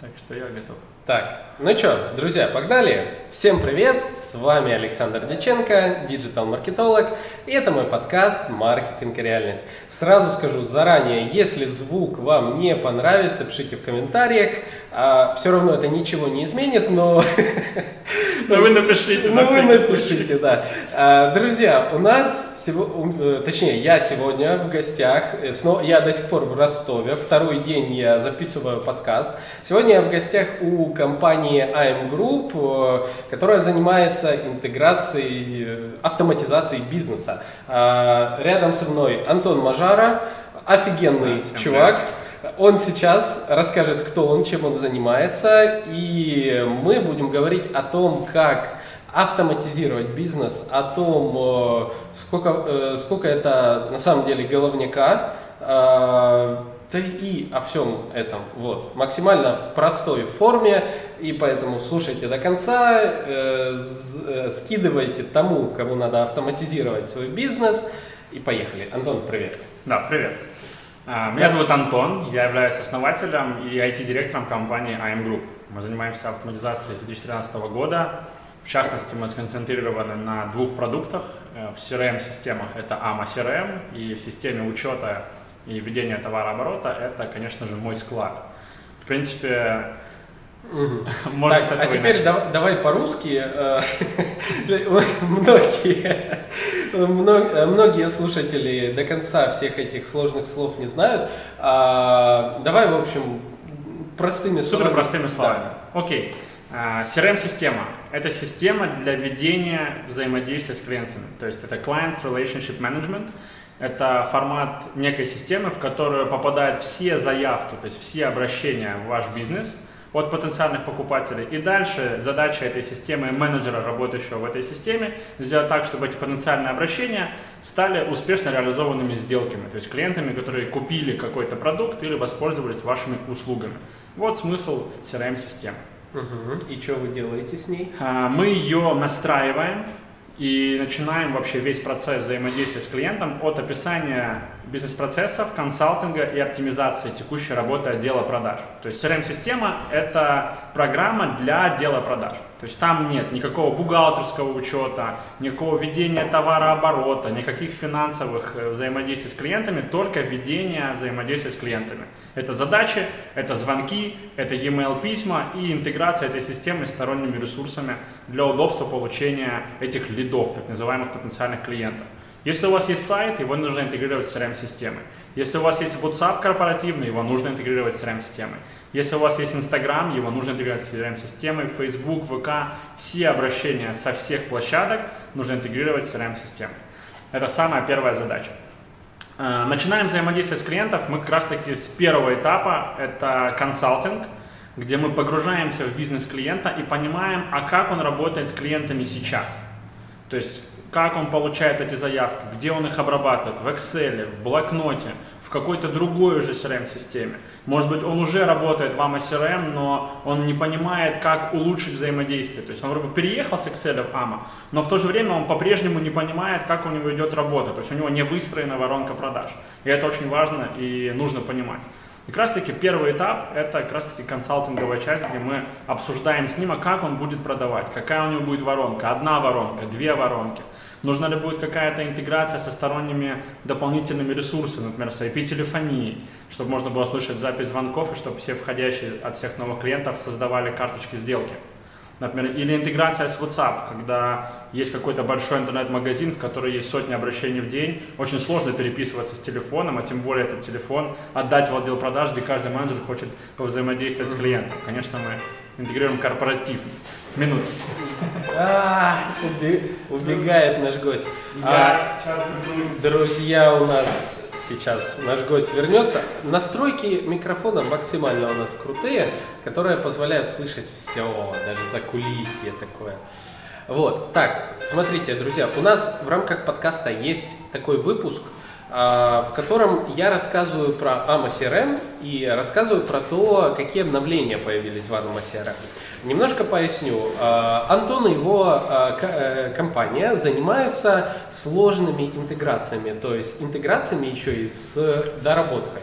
Так что я готов. Так, ну что, друзья, погнали. Всем привет, с вами Александр Диченко, диджитал-маркетолог, и это мой подкаст «Маркетинг и реальность». Сразу скажу заранее, если звук вам не понравится, пишите в комментариях, а, все равно это ничего не изменит, но... Но вы напишите. Ну вы напишите, да. А, друзья, у нас, э, точнее, я сегодня в гостях, э, я до сих пор в Ростове, второй день я записываю подкаст. Сегодня я в гостях у компании AM Group, э, которая занимается интеграцией, автоматизацией бизнеса. А, рядом со мной Антон Мажара, офигенный чувак. Привет. Он сейчас расскажет, кто он, чем он занимается, и мы будем говорить о том, как автоматизировать бизнес, о том, э, сколько, э, сколько это на самом деле головняка, э, да и о всем этом. Вот. Максимально в простой форме, и поэтому слушайте до конца, скидывайте тому, кому надо автоматизировать свой бизнес, и поехали. Антон, привет. Да, привет. А, меня зовут Антон, я являюсь основателем и IT-директором компании IM Group. Мы занимаемся автоматизацией с 2013 года. В частности, мы сконцентрированы на двух продуктах. Э, в CRM-системах это AMA CRM, и в системе учета и ведения товарооборота это, конечно же, мой склад. В принципе, Угу. Можно так, а теперь начать. давай по-русски. Э, многие, многие слушатели до конца всех этих сложных слов не знают. А, давай, в общем, простыми словами. Супер простыми словами. Окей. CRM-система – это система для ведения взаимодействия с клиентами. То есть это Client Relationship Management. Это формат некой системы, в которую попадают все заявки, то есть все обращения в ваш бизнес – от потенциальных покупателей. И дальше задача этой системы, менеджера, работающего в этой системе, сделать так, чтобы эти потенциальные обращения стали успешно реализованными сделками, то есть клиентами, которые купили какой-то продукт или воспользовались вашими услугами. Вот смысл CRM-системы. Угу. И что вы делаете с ней? А, мы ее настраиваем и начинаем вообще весь процесс взаимодействия с клиентом от описания бизнес-процессов, консалтинга и оптимизации текущей работы отдела продаж. То есть CRM-система – это программа для отдела продаж. То есть там нет никакого бухгалтерского учета, никакого ведения товарооборота, никаких финансовых э, взаимодействий с клиентами, только ведение взаимодействия с клиентами. Это задачи, это звонки, это e-mail письма и интеграция этой системы с сторонними ресурсами для удобства получения этих лидов, так называемых потенциальных клиентов. Если у вас есть сайт, его нужно интегрировать с CRM-системой. Если у вас есть WhatsApp корпоративный, его нужно интегрировать с CRM-системой. Если у вас есть Instagram, его нужно интегрировать с CRM-системой, Facebook, ВК. Все обращения со всех площадок нужно интегрировать с CRM-системой. Это самая первая задача. Э, начинаем взаимодействие с клиентом мы как раз таки с первого этапа, это консалтинг, где мы погружаемся в бизнес клиента и понимаем, а как он работает с клиентами сейчас. То есть как он получает эти заявки, где он их обрабатывает, в Excel, в блокноте, в какой-то другой уже CRM-системе. Может быть, он уже работает в AMA CRM, но он не понимает, как улучшить взаимодействие. То есть он вроде бы переехал с Excel в AMA, но в то же время он по-прежнему не понимает, как у него идет работа. То есть у него не выстроена воронка продаж. И это очень важно и нужно понимать. И как раз таки первый этап – это как раз таки консалтинговая часть, где мы обсуждаем с ним, а как он будет продавать, какая у него будет воронка, одна воронка, две воронки. Нужна ли будет какая-то интеграция со сторонними дополнительными ресурсами, например, с IP-телефонией, чтобы можно было слышать запись звонков и чтобы все входящие от всех новых клиентов создавали карточки сделки. Например, или интеграция с WhatsApp, когда есть какой-то большой интернет-магазин, в который есть сотни обращений в день, очень сложно переписываться с телефоном, а тем более этот телефон отдать в отдел продаж, где каждый менеджер хочет повзаимодействовать с клиентом. Конечно, мы интегрируем корпоратив. Минут. А, убегает наш гость. А, друзья у нас сейчас наш гость вернется. Настройки микрофона максимально у нас крутые, которые позволяют слышать все, даже за кулисье такое. Вот, так, смотрите, друзья, у нас в рамках подкаста есть такой выпуск, в котором я рассказываю про AMA CRM и рассказываю про то, какие обновления появились в AMA CRM. Немножко поясню. А, Антон и его а, э, компания занимаются сложными интеграциями, то есть интеграциями еще и с доработкой.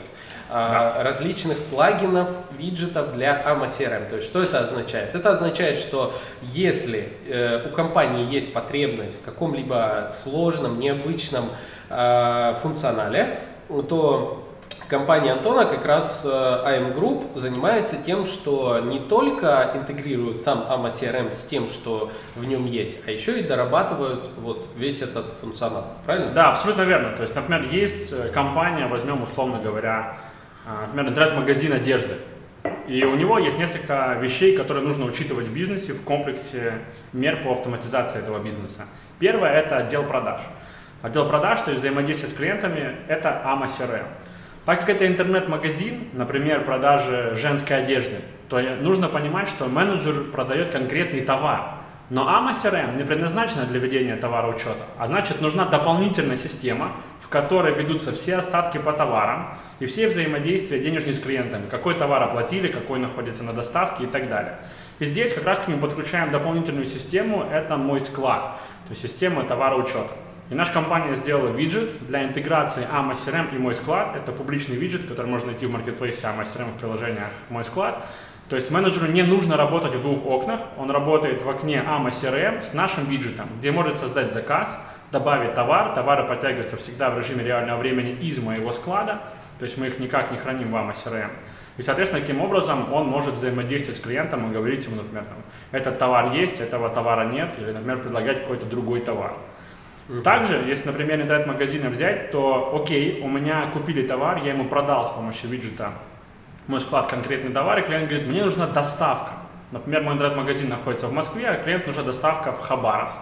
да. различных плагинов, виджетов для AMA CRM. То есть что это означает? Это означает, что если э, у компании есть потребность в каком-либо сложном, необычном функционале, то Компания Антона, как раз э, AM Group, занимается тем, что не только интегрируют сам AMA CRM с тем, что в нем есть, а еще и дорабатывают вот весь этот функционал. Правильно? Да, абсолютно верно. То есть, например, есть э, компания, возьмем условно говоря, э, например, интернет-магазин одежды. И у него есть несколько вещей, которые нужно учитывать в бизнесе в комплексе мер по автоматизации этого бизнеса. Первое – это отдел продаж. Отдел продаж, то есть взаимодействие с клиентами, это AMA CRM. Так как это интернет-магазин, например, продажи женской одежды, то нужно понимать, что менеджер продает конкретный товар. Но AMA CRM не предназначена для ведения товара учета, а значит нужна дополнительная система, в которой ведутся все остатки по товарам и все взаимодействия денежные с клиентами, какой товар оплатили, какой находится на доставке и так далее. И здесь как раз таки мы подключаем дополнительную систему, это мой склад, то есть система товароучета. И наша компания сделала виджет для интеграции AMA CRM и Мой склад. Это публичный виджет, который можно найти в маркетплейсе AMA CRM в приложениях Мой склад. То есть менеджеру не нужно работать в двух окнах, он работает в окне AMA CRM с нашим виджетом, где может создать заказ, добавить товар, товары подтягиваются всегда в режиме реального времени из моего склада, то есть мы их никак не храним в AMA CRM. И, соответственно, таким образом он может взаимодействовать с клиентом и говорить ему, например, там, этот товар есть, этого товара нет, или, например, предлагать какой-то другой товар. Также, если, например, интернет-магазина взять, то окей, у меня купили товар, я ему продал с помощью виджета мой склад конкретный товар, и клиент говорит, мне нужна доставка. Например, мой интернет-магазин находится в Москве, а клиент нужна доставка в Хабаровск.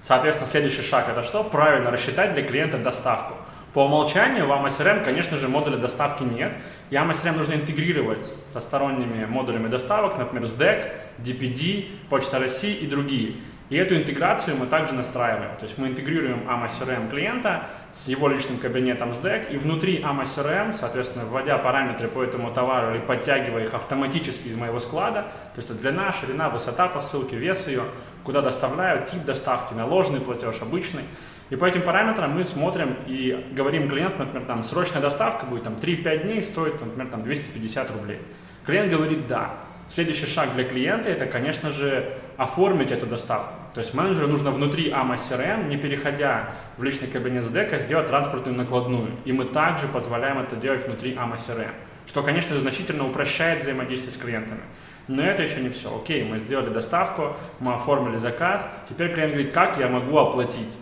Соответственно, следующий шаг это что? Правильно рассчитать для клиента доставку. По умолчанию в AMA конечно же, модуля доставки нет. И AMA нужно интегрировать со сторонними модулями доставок, например, SDEC, DPD, Почта России и другие. И эту интеграцию мы также настраиваем. То есть мы интегрируем AMA CRM клиента с его личным кабинетом SDEC, и внутри AMA CRM, соответственно, вводя параметры по этому товару или подтягивая их автоматически из моего склада, то есть это длина, ширина, высота посылки, вес ее, куда доставляют, тип доставки, наложенный платеж, обычный. И по этим параметрам мы смотрим и говорим клиенту, например, там срочная доставка будет там 3-5 дней, стоит, например, там 250 рублей. Клиент говорит «да». Следующий шаг для клиента это, конечно же, оформить эту доставку. То есть менеджеру нужно внутри AMA CRM, не переходя в личный кабинет SDEC, сделать транспортную накладную. И мы также позволяем это делать внутри AMA CRM, что, конечно, значительно упрощает взаимодействие с клиентами. Но это еще не все. Окей, мы сделали доставку, мы оформили заказ. Теперь клиент говорит, как я могу оплатить?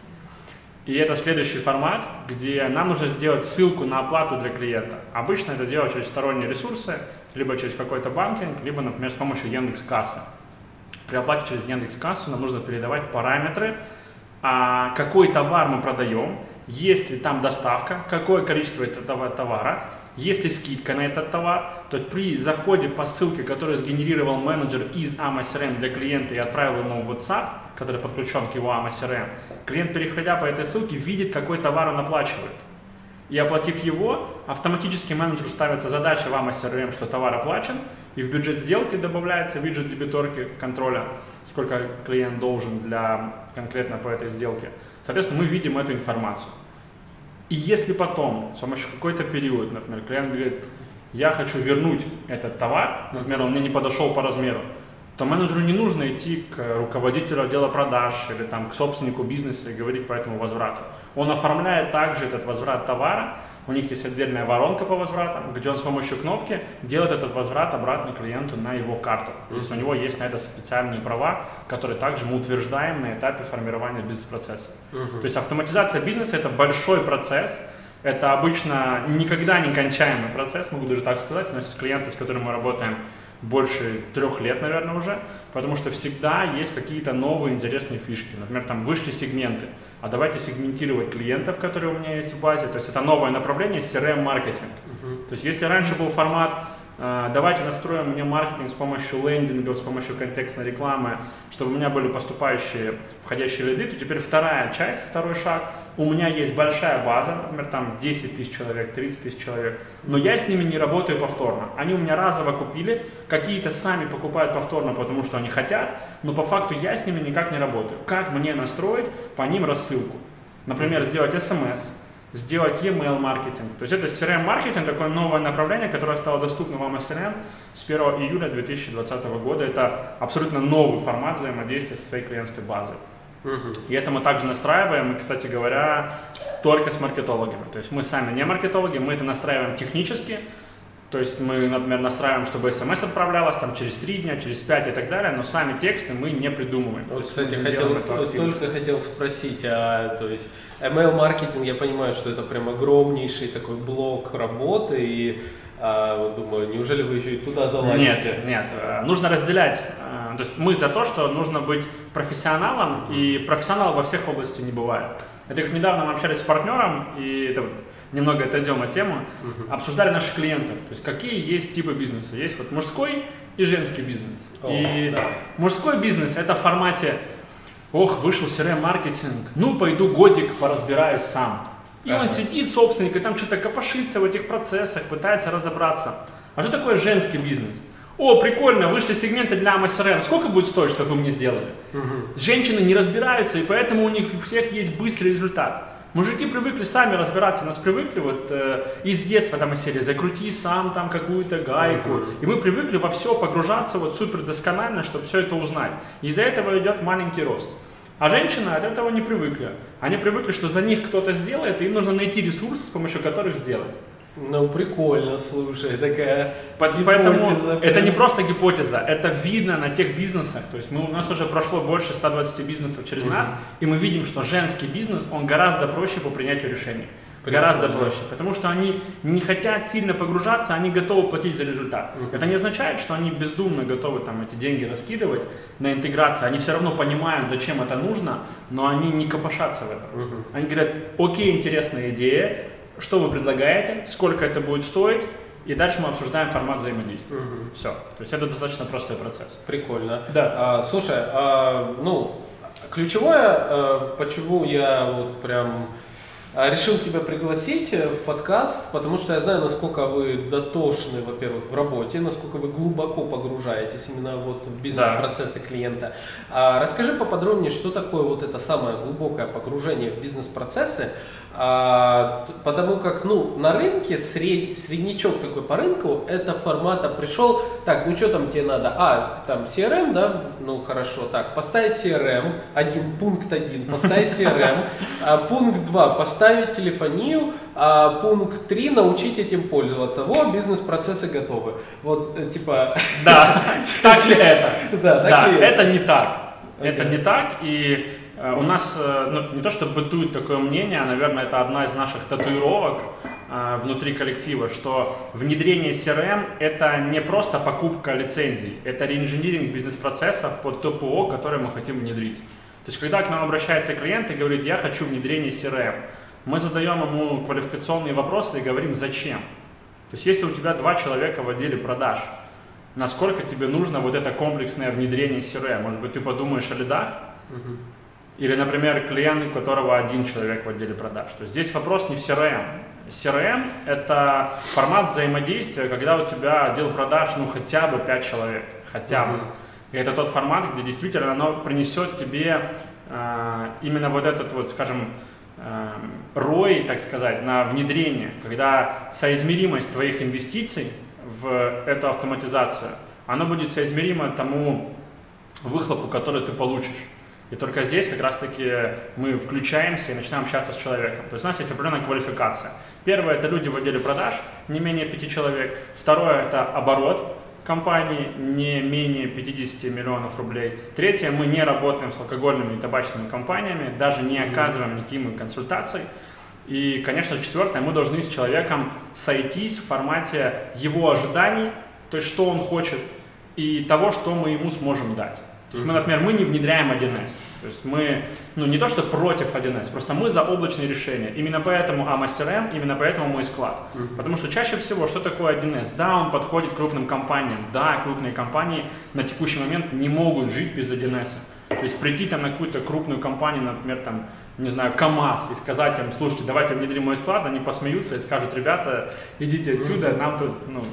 И это следующий формат, где нам нужно сделать ссылку на оплату для клиента. Обычно это делать через сторонние ресурсы, либо через какой-то банкинг, либо, например, с помощью Яндекс Кассы. При оплате через Яндекс Кассу нам нужно передавать параметры, а, какой товар мы продаем, есть ли там доставка, какое количество этого товара, есть ли скидка на этот товар, то есть при заходе по ссылке, которую сгенерировал менеджер из AMA для клиента и отправил ему в WhatsApp, который подключен к его AMA клиент, переходя по этой ссылке, видит, какой товар он оплачивает. И оплатив его, автоматически менеджеру ставится задача в AMA CRM, что товар оплачен, и в бюджет сделки добавляется виджет дебиторки контроля, сколько клиент должен для конкретно по этой сделке. Соответственно, мы видим эту информацию. И если потом, с помощью какой-то период, например, клиент говорит, я хочу вернуть этот товар, например, он мне не подошел по размеру, то менеджеру не нужно идти к руководителю отдела продаж или там, к собственнику бизнеса и говорить по этому возврату. Он оформляет также этот возврат товара, у них есть отдельная воронка по возвратам, где он с помощью кнопки делает этот возврат обратно клиенту на его карту. То есть у него есть на это специальные права, которые также мы утверждаем на этапе формирования бизнес-процесса. Uh-huh. То есть автоматизация бизнеса это большой процесс, это обычно никогда не кончаемый процесс, могу даже так сказать. Нас есть клиенты, с которыми мы работаем больше трех лет, наверное, уже, потому что всегда есть какие-то новые интересные фишки. Например, там вышли сегменты, а давайте сегментировать клиентов, которые у меня есть в базе. То есть это новое направление CRM-маркетинг. Uh-huh. То есть если раньше был формат а, давайте настроим мне маркетинг с помощью лендингов, с помощью контекстной рекламы, чтобы у меня были поступающие входящие лиды, то теперь вторая часть, второй шаг. У меня есть большая база, например, там 10 тысяч человек, 30 тысяч человек, но я с ними не работаю повторно. Они у меня разово купили, какие-то сами покупают повторно, потому что они хотят, но по факту я с ними никак не работаю. Как мне настроить по ним рассылку? Например, сделать смс, сделать e-mail маркетинг. То есть это CRM-маркетинг, такое новое направление, которое стало доступно вам SRM с 1 июля 2020 года. Это абсолютно новый формат взаимодействия со своей клиентской базой. И это мы также настраиваем, кстати говоря, только с маркетологами. То есть мы сами не маркетологи, мы это настраиваем технически, то есть мы, например, настраиваем, чтобы смс отправлялась там через три дня, через пять и так далее, но сами тексты мы не придумываем. Вот, кстати, хотел, только хотел спросить, а, то есть ML-маркетинг, я понимаю, что это прям огромнейший такой блок работы, и а, думаю, неужели вы еще и туда залазите? Нет, нет, э, нужно разделять. Э, то есть мы за то, что нужно быть профессионалом, и профессионалов во всех областях не бывает. Это как недавно мы общались с партнером, и это немного отойдем от темы, угу. обсуждали наших клиентов. То есть какие есть типы бизнеса. Есть вот мужской и женский бизнес. О, и да. мужской бизнес это в формате ох, вышел CRM-маркетинг, ну пойду годик поразбираюсь сам. И ага. он сидит, собственник, и там что-то копошится в этих процессах, пытается разобраться. А что такое женский бизнес? О, прикольно, вышли сегменты для MSRM. Сколько будет стоить, что вы мне сделали? Угу. Женщины не разбираются, и поэтому у них у всех есть быстрый результат. Мужики привыкли сами разбираться, нас привыкли вот э, из детства там из серии закрути сам там какую-то гайку. Uh-huh. И мы привыкли во все погружаться вот супер досконально, чтобы все это узнать. Из-за этого идет маленький рост. А женщины от этого не привыкли. Они привыкли, что за них кто-то сделает, и им нужно найти ресурсы, с помощью которых сделать. Ну, прикольно, слушай, такая Поэтому гипотеза. это не просто гипотеза, это видно на тех бизнесах. То есть мы, у нас уже прошло больше 120 бизнесов через mm-hmm. нас, и мы видим, что женский бизнес, он гораздо проще по принятию решений. Гораздо проще, потому что они не хотят сильно погружаться, они готовы платить за результат. Uh-huh. Это не означает, что они бездумно готовы там эти деньги раскидывать на интеграцию. Они все равно понимают, зачем это нужно, но они не копошатся в этом. Uh-huh. Они говорят, окей, интересная идея, что вы предлагаете, сколько это будет стоить, и дальше мы обсуждаем формат взаимодействия. Угу. Все. То есть это достаточно простой процесс. Прикольно. Да. А, слушай, а, ну, ключевое, а, почему я вот прям а, решил тебя пригласить э, в подкаст, потому что я знаю, насколько вы дотошны, во-первых, в работе, насколько вы глубоко погружаетесь именно вот в бизнес-процессы да. клиента. А расскажи поподробнее, что такое вот это самое глубокое погружение в бизнес-процессы, а, потому как, ну, на рынке сред, среднячок такой по рынку, это формата пришел, так, ну что там тебе надо? А, там CRM, да, ну хорошо, так, поставить CRM, один, пункт один, поставить CRM, а, пункт два, поставить телефонию, а пункт три, научить этим пользоваться. Вот, бизнес-процессы готовы. Вот, э, типа... Да, так ли это? Да, так ли это? это не так. Это не так, и у нас э, ну, не то, что бытует такое мнение, а, наверное, это одна из наших татуировок э, внутри коллектива, что внедрение CRM – это не просто покупка лицензий, это реинжиниринг бизнес-процессов под то ПО, которое мы хотим внедрить. То есть, когда к нам обращается клиент и говорит, я хочу внедрение CRM, мы задаем ему квалификационные вопросы и говорим, зачем. То есть, если у тебя два человека в отделе продаж, насколько тебе нужно вот это комплексное внедрение CRM? Может быть, ты подумаешь о лидах? Или, например, клиент, у которого один человек в отделе продаж. То есть здесь вопрос не в CRM. CRM – это формат взаимодействия, когда у тебя отдел продаж ну хотя бы 5 человек, хотя бы. И это тот формат, где действительно оно принесет тебе э, именно вот этот вот, скажем, э, рой, так сказать, на внедрение, когда соизмеримость твоих инвестиций в эту автоматизацию, она будет соизмерима тому выхлопу, который ты получишь. И только здесь как раз-таки мы включаемся и начинаем общаться с человеком. То есть у нас есть определенная квалификация. Первое – это люди в отделе продаж, не менее пяти человек. Второе – это оборот компании, не менее 50 миллионов рублей. Третье – мы не работаем с алкогольными и табачными компаниями, даже не оказываем никаких консультаций. И, конечно, четвертое, мы должны с человеком сойтись в формате его ожиданий, то есть что он хочет, и того, что мы ему сможем дать. То есть мы, например, мы не внедряем 1С. То есть мы, ну не то что против 1С, просто мы за облачные решения. Именно поэтому AMA CRM, именно поэтому мой склад. Потому что чаще всего, что такое 1С? Да, он подходит крупным компаниям. Да, крупные компании на текущий момент не могут жить без 1С. То есть прийти там на какую-то крупную компанию, например, там, не знаю, КАМАЗ, и сказать им, слушайте, давайте внедрим мой склад, они посмеются и скажут, ребята, идите отсюда, нам тут, ну,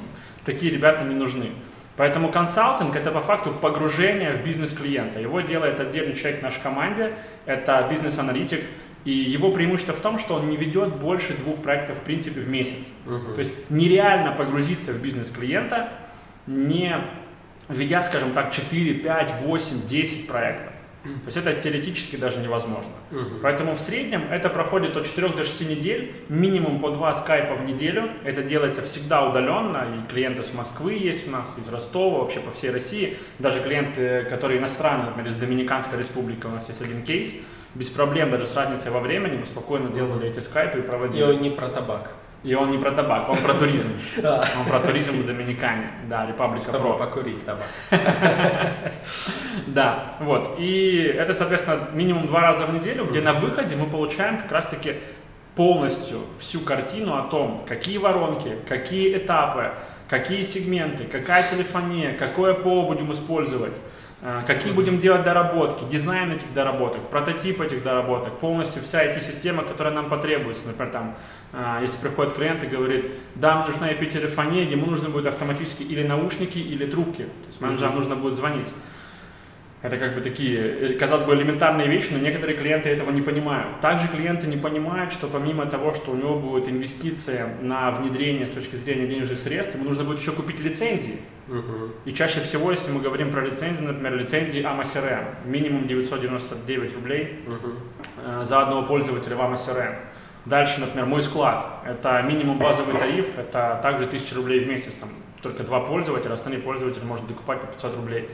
такие ребята не нужны. Поэтому консалтинг – это по факту погружение в бизнес клиента. Его делает отдельный человек в нашей команде, это бизнес-аналитик, И его преимущество в том, что он не ведет больше двух проектов в принципе в месяц. То есть нереально погрузиться в бизнес клиента, не ведя, скажем так, 4, 5, 8, 10 проектов. То есть это теоретически даже невозможно. Мгм. Поэтому в среднем это проходит от 4 до 6 недель, минимум по 2 скайпа в неделю. Это делается всегда удаленно, и клиенты с Москвы есть у нас, из Ростова, вообще по всей России. Даже клиенты, которые иностранные, например, из Доминиканской республики, у нас есть один кейс, без проблем, даже с разницей во времени, мы спокойно делали эти скайпы и проводили. он не про табак. И он не про табак, он про туризм. Он про туризм в Доминикане, да, Репаблика Про. покурить табак. Да, вот. И это, соответственно, минимум два раза в неделю, где на выходе мы получаем как раз-таки полностью всю картину о том, какие воронки, какие этапы, какие сегменты, какая телефония, какое ПО будем использовать, какие будем делать доработки, дизайн этих доработок, прототип этих доработок, полностью вся IT-система, которая нам потребуется. Например, там, э, если приходит клиент и говорит, да, мне нужна IP-телефония, ему нужно будет автоматически или наушники, или трубки. То есть менеджерам нужно будет звонить. Это как бы такие, э, казалось бы, элементарные вещи, но некоторые клиенты этого не понимают. Также клиенты не понимают, что помимо того, что у него будет инвестиция на внедрение с точки зрения денежных средств, ему нужно будет еще купить лицензии. Мгм. И чаще всего, если мы говорим про лицензии, например, лицензии AMA CRM, минимум 999 рублей э, за одного пользователя в AMA CRM. Дальше, например, мой склад. Это минимум базовый тариф, это также 1000 рублей в месяц. Там только два пользователя, остальные пользователи может докупать по 500 рублей.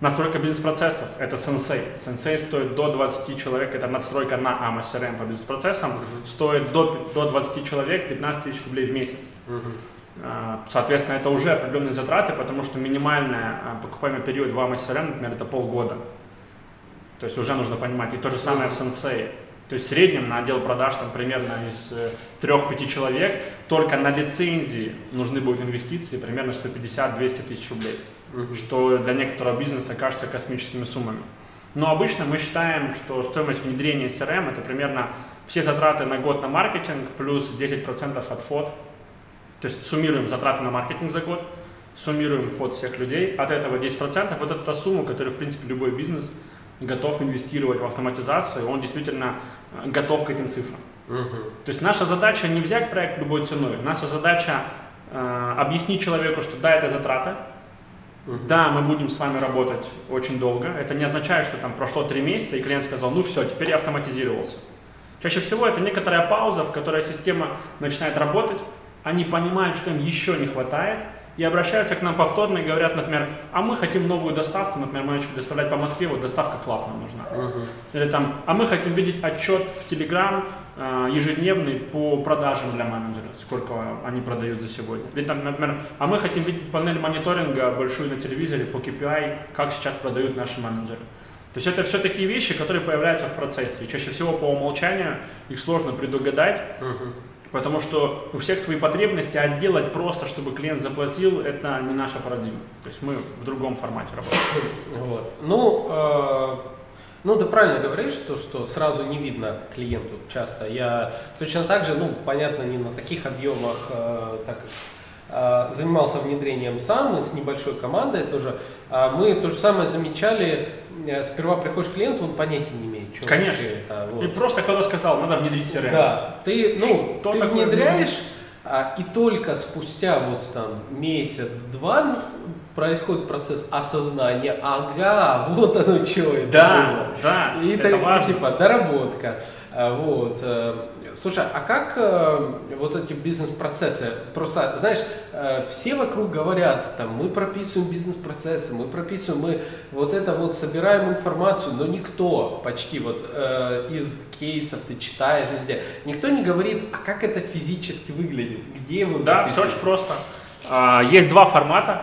Настройка бизнес-процессов – это Sensei. Sensei стоит до 20 человек, это надстройка на AMA CRM по бизнес-процессам. Стоит до, до 20 человек 15 тысяч рублей в месяц. А, Соответственно, это уже определенные затраты, потому что минимальный а, покупаемый период в AMA CRM, например, это полгода. То есть уже нужно понимать. И то же самое в Sensei. То есть в среднем на отдел продаж там примерно из э, 3-5 человек только на лицензии нужны будут инвестиции примерно 150-200 тысяч рублей Мгм. что для некоторого бизнеса кажется космическими суммами. Но обычно мы считаем, что стоимость внедрения CRM это примерно все затраты на год на маркетинг плюс 10% от фот. То есть суммируем затраты на маркетинг за год, суммируем фот всех людей, от этого 10%, вот это та сумма, которую, в принципе, любой бизнес готов инвестировать в автоматизацию, он действительно э, готов к этим цифрам. Мгм. То есть наша задача не взять проект любой ценой, наша задача э, объяснить человеку, что да, это затраты, Мгм. да, мы будем с вами работать очень долго. Это не означает, что там прошло три месяца, и клиент сказал, ну все, теперь я автоматизировался. Чаще всего это некоторая пауза, в которой система начинает работать, они понимают, что им еще не хватает, и обращаются к нам повторно и говорят, например, а мы хотим новую доставку, например, начали доставлять по Москве, вот доставка клап нам нужна. Мгм. Или там, а мы хотим видеть отчет в Telegram э, ежедневный по продажам для менеджера, сколько они продают за сегодня. Или там, например, а мы хотим видеть панель мониторинга большую на телевизоре по KPI, как сейчас продают наши менеджеры. То есть это все такие вещи, которые появляются в процессе. И чаще всего по умолчанию их сложно предугадать, Мгм. Потому что у всех свои потребности, а делать просто, чтобы клиент заплатил, это не наша парадигма. То есть мы в другом формате работаем. Вот. Ну, э, ну, ты правильно говоришь, что, что сразу не видно клиенту часто. Я точно так же, ну, понятно, не на таких объемах, э, так как э, занимался внедрением сам с небольшой командой тоже. А мы то же самое замечали. э, Сперва приходишь к клиенту, он понятия не имеет, что Конечно. это. вот. И просто кто-то сказал, надо внедрить CRM. Да, ты, ну, Что ты внедряешь, а, и только спустя вот там месяц-два происходит процесс осознания, ага, вот оно что это Да, было. да, И это так, важно. типа доработка. А, Вот. Слушай, а как э, вот эти бизнес-процессы? Просто, знаешь, э, все вокруг говорят, там, мы прописываем бизнес-процессы, мы прописываем, мы вот это вот собираем информацию, но никто почти вот э, из кейсов ты читаешь везде, никто не говорит, а как это физически выглядит, где вы Да, все очень просто. А, Есть два формата,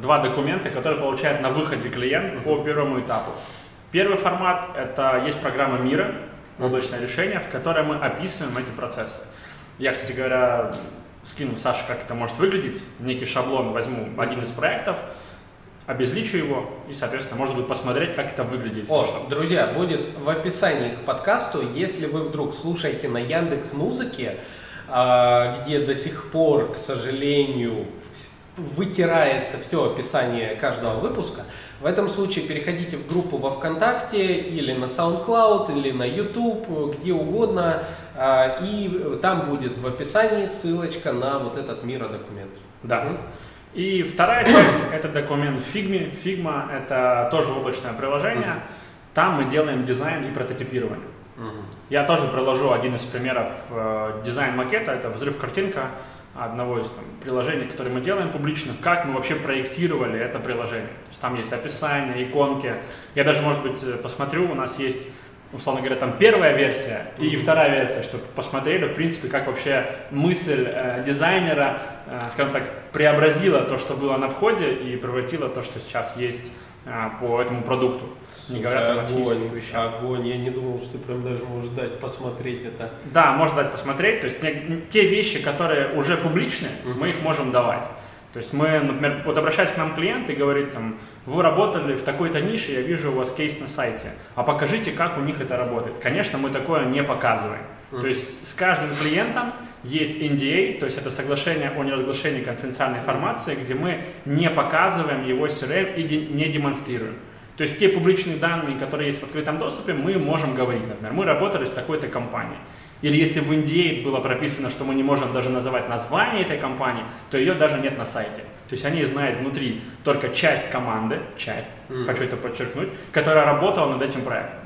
два документа, которые получает на выходе клиент по первому этапу. Первый формат – это есть программа мира, облачное решение, в которой мы описываем эти процессы. Я, кстати говоря, скину Саше, как это может выглядеть. Некий шаблон возьму один из проектов, обезличу его и, соответственно, можно будет посмотреть, как это выглядит. О, Что- друзья, будет в описании к подкасту, если вы вдруг слушаете на Яндекс Музыке, а, где до сих пор, к сожалению, вытирается все описание каждого выпуска. В этом случае переходите в группу во ВКонтакте или на SoundCloud или на YouTube, где угодно, а, и там будет в описании ссылочка на вот этот миродокумент. Да. И вторая часть – это документ Figma. Figma – это тоже облачное приложение. Там мы делаем дизайн и прототипирование. Я тоже приложу один из примеров э, дизайн макета, это взрыв картинка одного из там, приложений, которые мы делаем публичных, как мы вообще проектировали это приложение. То есть там есть описание, иконки. Я даже, может быть, э, посмотрю, у нас есть условно говоря, там первая версия и вторая версия, чтобы посмотрели, в принципе, как вообще мысль э, дизайнера, э, скажем так, преобразила то, что было на входе и превратила то, что сейчас есть по этому продукту. Слушай, не говоря там огонь, вещах. огонь, я не думал, что ты прям даже можешь дать посмотреть это. Да, можно дать посмотреть, то есть те, вещи, которые уже публичны, uh-huh. мы их можем давать. То есть мы, например, вот обращаясь к нам клиент и говорит там, вы работали в такой-то нише, я вижу у вас кейс на сайте, а покажите, как у них это работает. Конечно, мы такое не показываем. Mm. То есть с каждым клиентом есть NDA, то есть это соглашение о неразглашении конфиденциальной информации, где мы не показываем его CRM и не демонстрируем. То есть те публичные данные, которые есть в открытом доступе, мы можем говорить. Например, мы работали с такой-то компанией. Или если в NDA было прописано, что мы не можем даже называть название этой компании, то ее даже нет на сайте. То есть они знают внутри только часть команды, часть, mm-hmm. хочу это подчеркнуть, которая работала над этим проектом.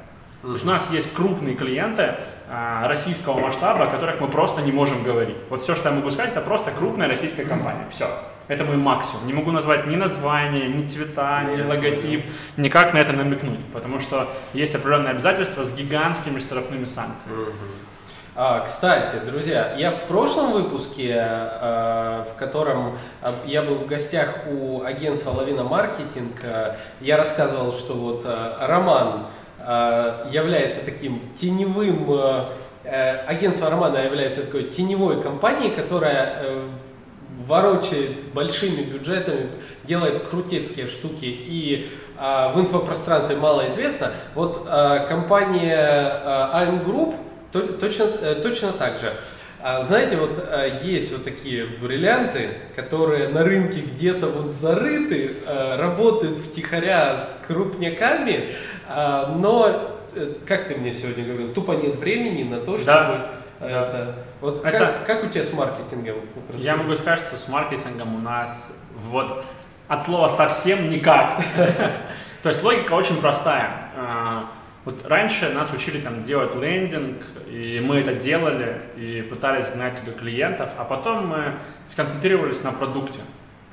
Mm-hmm. То есть у нас есть крупные клиенты а, российского масштаба, о которых мы просто не можем говорить. Вот все, что я могу сказать, это просто крупная российская компания. Все. Это мой максимум. Не могу назвать ни название, ни цвета, ни логотип, никак на это намекнуть, потому что есть определенные обязательства с гигантскими штрафными санкциями. Mm-hmm. Кстати, друзья, я в прошлом выпуске, а, в котором а, я был в гостях у агентства Лавина Маркетинг, я рассказывал, что вот Роман является таким теневым, агентство Романа является такой теневой компанией, которая э, ворочает большими бюджетами, делает крутецкие штуки и в инфопространстве мало известно. Вот компания AM Group Точно, э, точно так же. А, знаете, вот э, есть вот такие бриллианты, которые на рынке где-то вот зарыты, э, работают втихаря с крупняками, но, как ты мне сегодня говорил, тупо нет времени на то, чтобы... Да. Это, вот это, как, как у тебя с маркетингом? Вот я могу сказать, что с маркетингом у нас вот от слова совсем никак. То есть логика очень простая а, вот раньше нас учили там делать лендинг, и мы это делали, и пытались гнать туда клиентов, а потом мы сконцентрировались на продукте,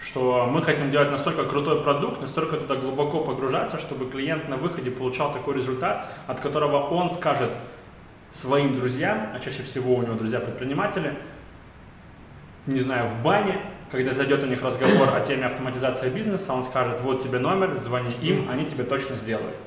что мы хотим делать настолько крутой продукт, настолько туда глубоко погружаться, чтобы клиент на выходе получал такой результат, от которого он скажет своим друзьям, а чаще всего у него друзья-предприниматели, не знаю, в бане, когда зайдет у них разговор о теме автоматизации бизнеса, он скажет, вот тебе номер, звони им, они тебе точно сделают.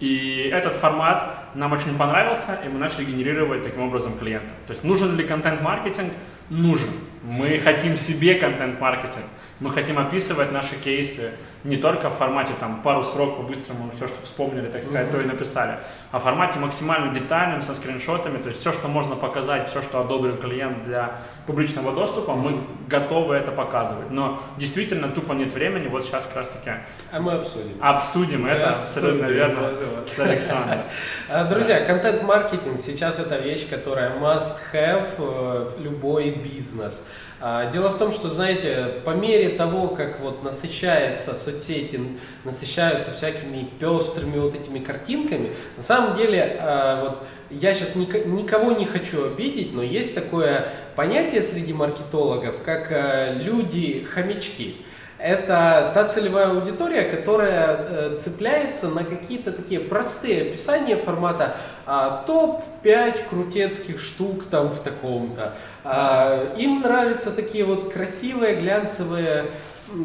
И этот формат нам очень понравился, и мы начали генерировать таким образом клиентов. То есть нужен ли контент-маркетинг? Нужен. Мы хотим себе контент-маркетинг. Мы хотим описывать наши кейсы не только в формате там пару строк по-быстрому, все, что вспомнили, так сказать, mm-hmm. то и написали, а в формате максимально детальным, со скриншотами, то есть все, что можно показать, все, что одобрил клиент для публичного доступа, мы готовы это показывать. Но действительно тупо нет времени, вот сейчас как раз таки а мы обсудим. Обсудим мы это, абсолютно верно, с Александром. А, друзья, контент-маркетинг сейчас это вещь, которая must have э, любой бизнес. А, дело в том, что, знаете, по мере того, как вот насыщается соцсети, насыщаются всякими пестрыми вот этими картинками, на самом деле, а, вот я сейчас никого не хочу обидеть, но есть такое понятие среди маркетологов, как а, люди-хомячки это та целевая аудитория, которая э, цепляется на какие-то такие простые описания формата а, топ-5 крутецких штук там в таком-то. А, им нравятся такие вот красивые глянцевые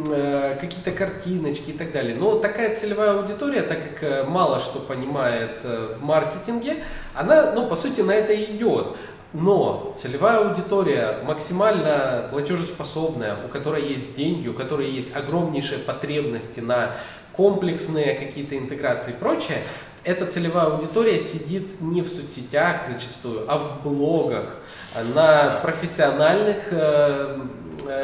э, какие-то картиночки и так далее. Но такая целевая аудитория, так как э, мало что понимает в маркетинге, она, ну, по сути, на это идет. Но целевая аудитория максимально платежеспособная, у которой есть деньги, у которой есть огромнейшие потребности на комплексные какие-то интеграции и прочее, эта целевая аудитория сидит не в соцсетях зачастую, а в блогах, на профессиональных э,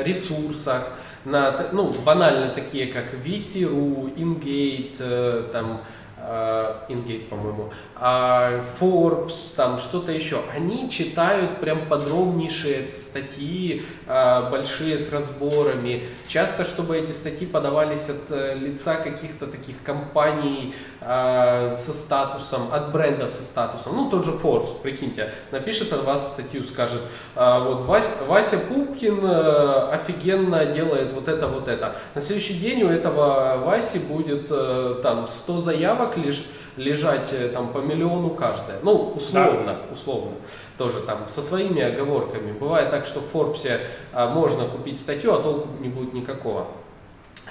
ресурсах, на, ну, банально такие, как VC.ru, InGate, э, там, InGate, по-моему, Forbes, там что-то еще, они читают прям подробнейшие статьи, а, большие с разборами. Часто, чтобы эти статьи подавались от э, лица каких-то таких компаний а, со статусом, от брендов со статусом. Ну, тот же Forbes, прикиньте, напишет от вас статью, скажет, «А, вот Вася, Вася Пупкин э, офигенно делает вот это, вот это. На следующий день у этого Васи будет э, там 100 заявок лишь лежать э, там по миллиону каждая. Ну, условно, да. условно. Тоже там со своими оговорками. Бывает так, что в Форбсе а, можно купить статью, а толку не будет никакого.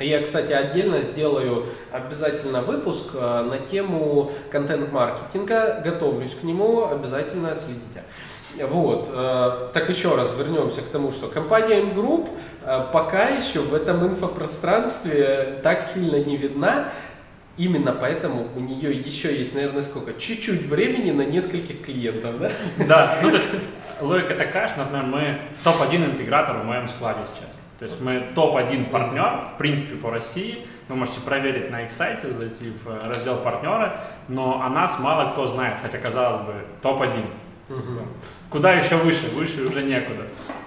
Я, кстати, отдельно сделаю обязательно выпуск а, на тему контент-маркетинга. Готовлюсь к нему, обязательно следите. Вот, э, так еще раз вернемся к тому, что компания M Group э, пока еще в этом инфопространстве так сильно не видна, Именно поэтому у нее еще есть, наверное, сколько? Чуть-чуть времени на нескольких клиентов, да? Да, ну то есть логика такая, что, например, мы топ-1 интегратор в моем складе сейчас. То есть мы топ-1 партнер, в принципе, по России. Вы можете проверить на их сайте, зайти в раздел партнера, но о нас мало кто знает, хотя, казалось бы, топ-1. Угу. Куда еще выше? Выше уже некуда.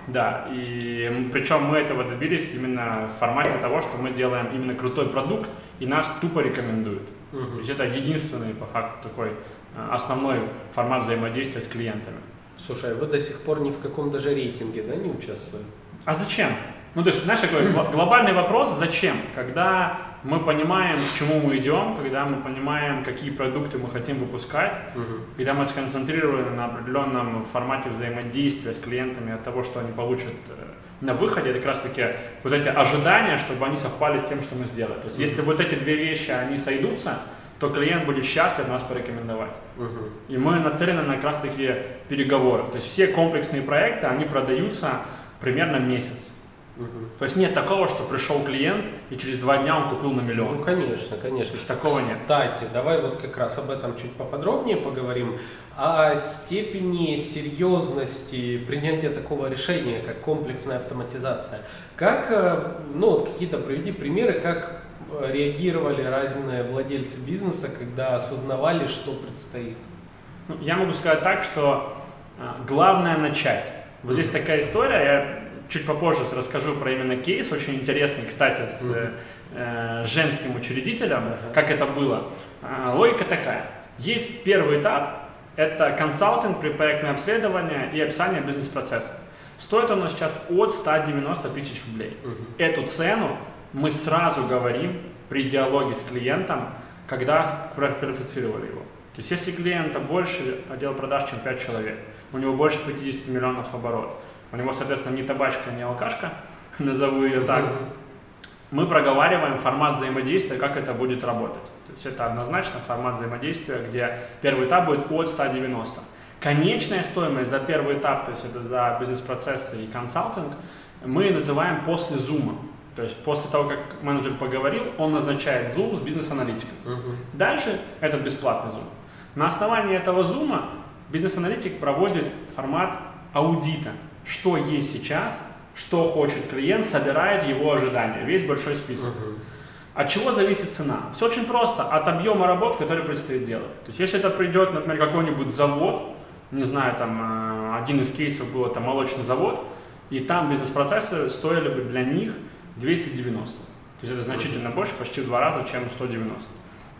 Да, и причем мы этого добились именно в формате того, что мы делаем именно крутой продукт, и нас тупо рекомендуют. Угу. То есть это единственный, по факту, такой э, основной формат взаимодействия с клиентами. Слушай, а вы до сих пор ни в каком даже рейтинге, да, не участвовали? А зачем? Ну, то есть, знаешь, такой глобальный вопрос, зачем? Когда мы понимаем, к чему мы идем, когда мы понимаем, какие продукты мы хотим выпускать, угу. когда мы сконцентрированы на определенном формате взаимодействия с клиентами от того, что они получат э, на выходе, это как раз таки вот эти ожидания, чтобы они совпали с тем, что мы сделали. То есть, угу. если вот эти две вещи, они сойдутся, то клиент будет счастлив нас порекомендовать. Угу. И мы нацелены на как раз таки переговоры. То есть, все комплексные проекты, они продаются примерно месяц. Угу. То есть нет такого, что пришел клиент и через два дня он купил на миллион. Ну, конечно, конечно. То есть такого нет. Кстати, давай вот как раз об этом чуть поподробнее поговорим. О степени серьезности принятия такого решения, как комплексная автоматизация. Как, э, ну вот какие-то приведи примеры, как реагировали разные владельцы бизнеса, когда осознавали, что предстоит? Ну, я могу сказать так, что э, главное начать. Вот здесь такая история, я чуть попозже расскажу про именно кейс, очень интересный, кстати, с э, женским учредителем, как это было. Э, логика такая. Есть первый этап, это консалтинг, предпроектное обследование и описание бизнес-процесса. Стоит он сейчас от 190 тысяч рублей. Эту цену мы сразу говорим при диалоге с клиентом, когда квалифицировали его. То есть если клиента больше отдел продаж, чем 5 человек, у него больше 50 миллионов оборот, у него, соответственно, не табачка, не алкашка, назову ее так, мы проговариваем формат взаимодействия, как это будет работать. То есть это однозначно формат взаимодействия, где первый этап будет от 190. Конечная стоимость за первый этап, то есть это за бизнес-процессы и консалтинг, мы называем после зума. То есть после того, как менеджер поговорил, он назначает зум с бизнес-аналитиком. Uh-huh. Дальше этот бесплатный зум. На основании этого зума бизнес-аналитик проводит формат аудита что есть сейчас, что хочет клиент, собирает его ожидания, весь большой список. Uh-huh. От чего зависит цена? Все очень просто, от объема работ, который предстоит делать. То есть если это придет, например, какой-нибудь завод, не знаю, там э, один из кейсов был это молочный завод, и там бизнес-процессы стоили бы для них 290. То есть это значительно uh-huh. больше, почти в два раза, чем 190.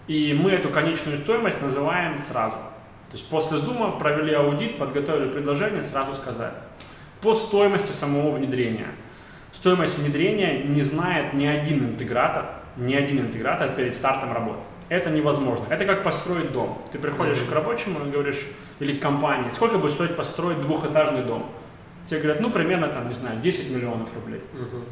И мы эту конечную стоимость называем сразу. То есть после зума провели аудит, подготовили предложение, сразу сказали по стоимости самого внедрения. Стоимость внедрения не знает ни один интегратор, ни один интегратор перед стартом работы. Это невозможно. Это как построить дом. Ты приходишь mm-hmm. к рабочему и говоришь, или к компании, сколько будет стоить построить двухэтажный дом? Тебе говорят, ну, примерно, там, не знаю, 10 миллионов рублей. Mm-hmm.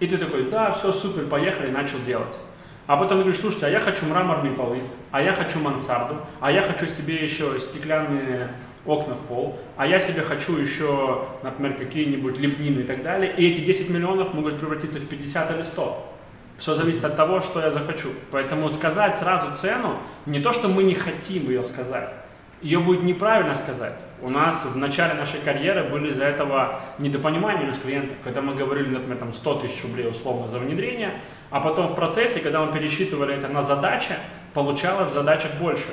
И ты такой, да, все, супер, поехали, начал делать. А потом говоришь, слушайте, а я хочу мраморные полы, а я хочу мансарду, а я хочу себе еще стеклянные окна в пол, а я себе хочу еще, например, какие-нибудь лепнины и так далее, и эти 10 миллионов могут превратиться в 50 или 100. Все зависит от того, что я захочу. Поэтому сказать сразу цену, не то, что мы не хотим ее сказать, ее будет неправильно сказать. У нас в начале нашей карьеры были из-за этого недопонимания с клиентом, когда мы говорили, например, там 100 тысяч рублей условно за внедрение, а потом в процессе, когда мы пересчитывали это на задачи, получалось в задачах больше.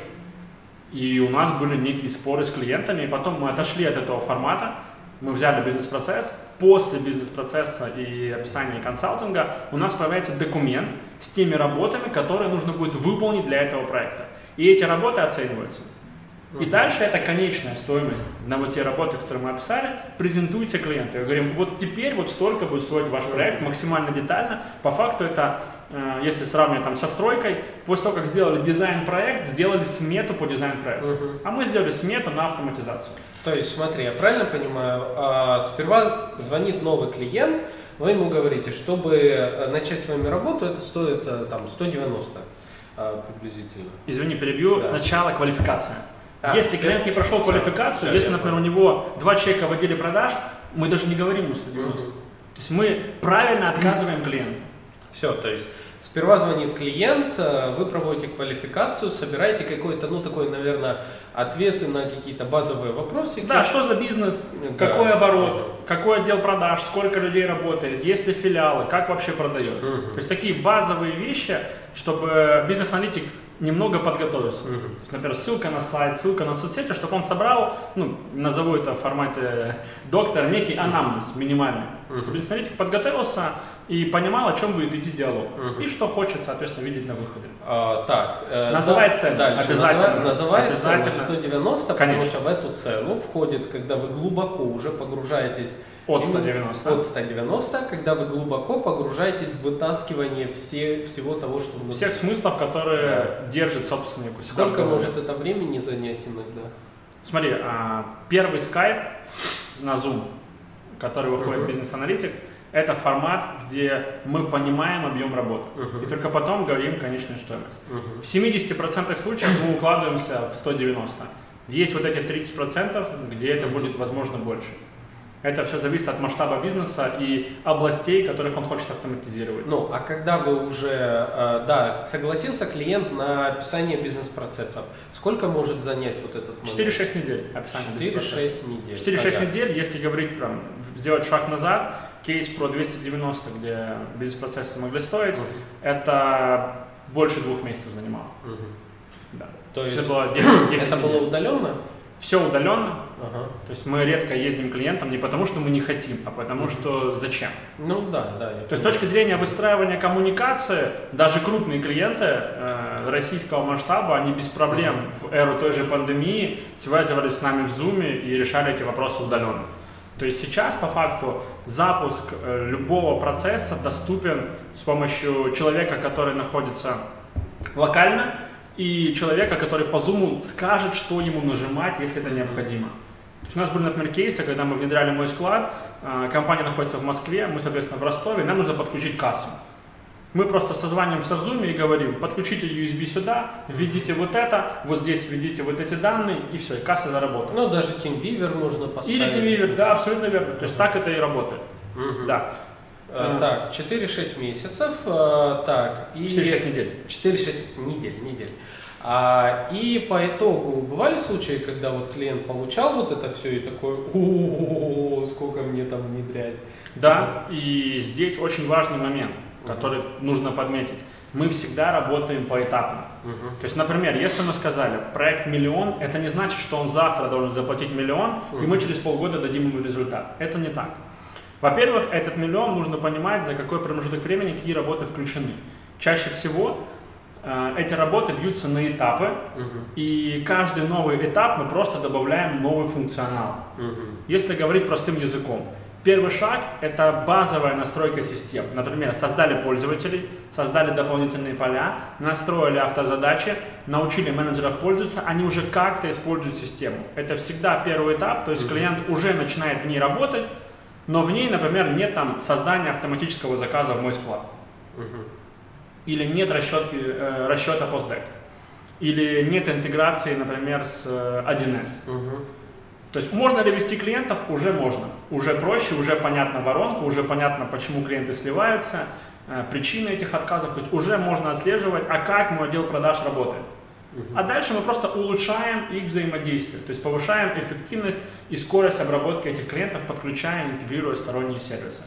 И у нас были некие споры с клиентами, и потом мы отошли от этого формата, мы взяли бизнес-процесс, после бизнес-процесса и описания консалтинга у нас появляется документ с теми работами, которые нужно будет выполнить для этого проекта. И эти работы оцениваются. И дальше эта конечная стоимость на вот те работы, которые мы описали, презентуется клиенту. И говорим, вот теперь вот столько будет стоить ваш проект максимально детально. По факту это, если сравнивать там со стройкой, после того, как сделали дизайн-проект, сделали смету по дизайн-проекту. Угу. А мы сделали смету на автоматизацию. То есть, смотри, я правильно понимаю, а, сперва звонит новый клиент, вы ему говорите, чтобы э, начать с вами работу, это стоит э, там 190 а, приблизительно. Извини, перебью. Да. Сначала квалификация. А, если клиент не прошел все, квалификацию, все, если, например, у него два человека в отделе продаж, мы даже не говорим ему 190. Угу. То есть мы правильно отказываем клиенту. Все, то есть сперва звонит клиент, э, вы проводите квалификацию, собираете какой-то, ну, такой, наверное, ответы на какие-то базовые вопросы. Да, что за бизнес, да. какой оборот, какой отдел продаж, сколько людей работает, есть ли филиалы, как вообще продает. Угу. То есть такие базовые вещи, чтобы бизнес-аналитик немного подготовиться. Mm-hmm. То есть, например, ссылка на сайт, ссылка на соцсети, чтобы он собрал, ну, назову это в формате доктора, некий анамнез минимальный. Mm-hmm. Чтобы бизнес подготовился и понимал, о чем будет идти диалог. Mm-hmm. И что хочет, соответственно, видеть на выходе. А, так, э, называй цену. Дальше. Обязательно. Называй, называй цену 190, Конечно. потому что в эту цену входит, когда вы глубоко уже погружаетесь от 190. От 190, когда вы глубоко погружаетесь в вытаскивание все, всего того, что внутри. Всех смыслов, которые да. держит собственный экосистему. Сколько может это времени занять иногда? Смотри, а, первый скайп на Zoom, который выходит uh-huh. бизнес-аналитик, это формат, где мы понимаем объем работы. Uh-huh. И только потом говорим конечную стоимость. Uh-huh. В 70% случаев мы укладываемся в 190. Есть вот эти 30%, где это будет, возможно, больше. Это все зависит от масштаба бизнеса и областей, которых он хочет автоматизировать. Ну, а когда вы уже, э, да, согласился клиент на описание бизнес-процессов, сколько может занять вот этот момент? 4-6 недель описание 4-6 недель. 4-6 ага. недель, если говорить, прям, сделать шаг назад, кейс про 290, где бизнес-процессы могли стоить, угу. это больше двух месяцев занимало. Угу. Да. То есть было 10, 10 это недель. было удаленно? Все удаленно. Ага. То есть мы редко ездим клиентам не потому, что мы не хотим, а потому что зачем. Ну да, да. То есть с точки зрения выстраивания коммуникации, даже крупные клиенты э, российского масштаба, они без проблем в эру той же пандемии связывались с нами в Zoom и решали эти вопросы удаленно. То есть сейчас по факту запуск э, любого процесса доступен с помощью человека, который находится локально, и человека, который по Zoom скажет, что ему нажимать, если это необходимо. То есть у нас были, например, кейсы, когда мы внедряли мой склад, а, компания находится в Москве, мы, соответственно, в Ростове, нам нужно подключить кассу. Мы просто созваниваемся в Zoom и говорим, подключите USB сюда, введите вот это, вот здесь введите вот эти данные, и все, и касса заработала. Ну, даже TeamViewer можно поставить. Или TeamViewer, да, абсолютно верно. То есть так это и работает. Угу. Да. А, так, 4-6 месяцев, а, так, и... 4-6 недель. 4-6 недель, недель. А, и по итогу бывали случаи, когда вот клиент получал вот это все и такой, о, сколько мне там внедрять. Да, и здесь очень важный момент, который угу. нужно подметить. Мы всегда работаем поэтапно. Угу. То есть, например, если мы сказали, проект миллион, это не значит, что он завтра должен заплатить миллион, угу. и мы через полгода дадим ему результат. Это не так. Во-первых, этот миллион нужно понимать, за какой промежуток времени какие работы включены. Чаще всего эти работы бьются на этапы, угу. и каждый новый этап мы просто добавляем новый функционал. Угу. Если говорить простым языком, первый шаг – это базовая настройка систем. Например, создали пользователей, создали дополнительные поля, настроили автозадачи, научили менеджеров пользоваться, они уже как-то используют систему. Это всегда первый этап, то есть угу. клиент уже начинает в ней работать, но в ней, например, нет там создания автоматического заказа в мой склад. Угу. Или нет расчетки, э, расчета постдек. Или нет интеграции, например, с 1С. Э, угу. То есть можно ли вести клиентов? Уже можно. Уже проще, уже понятна воронка, уже понятно, почему клиенты сливаются, э, причины этих отказов. То есть уже можно отслеживать, а как мой отдел продаж работает. А дальше мы просто улучшаем их взаимодействие, то есть повышаем эффективность и скорость обработки этих клиентов, подключая, интегрируя сторонние сервисы.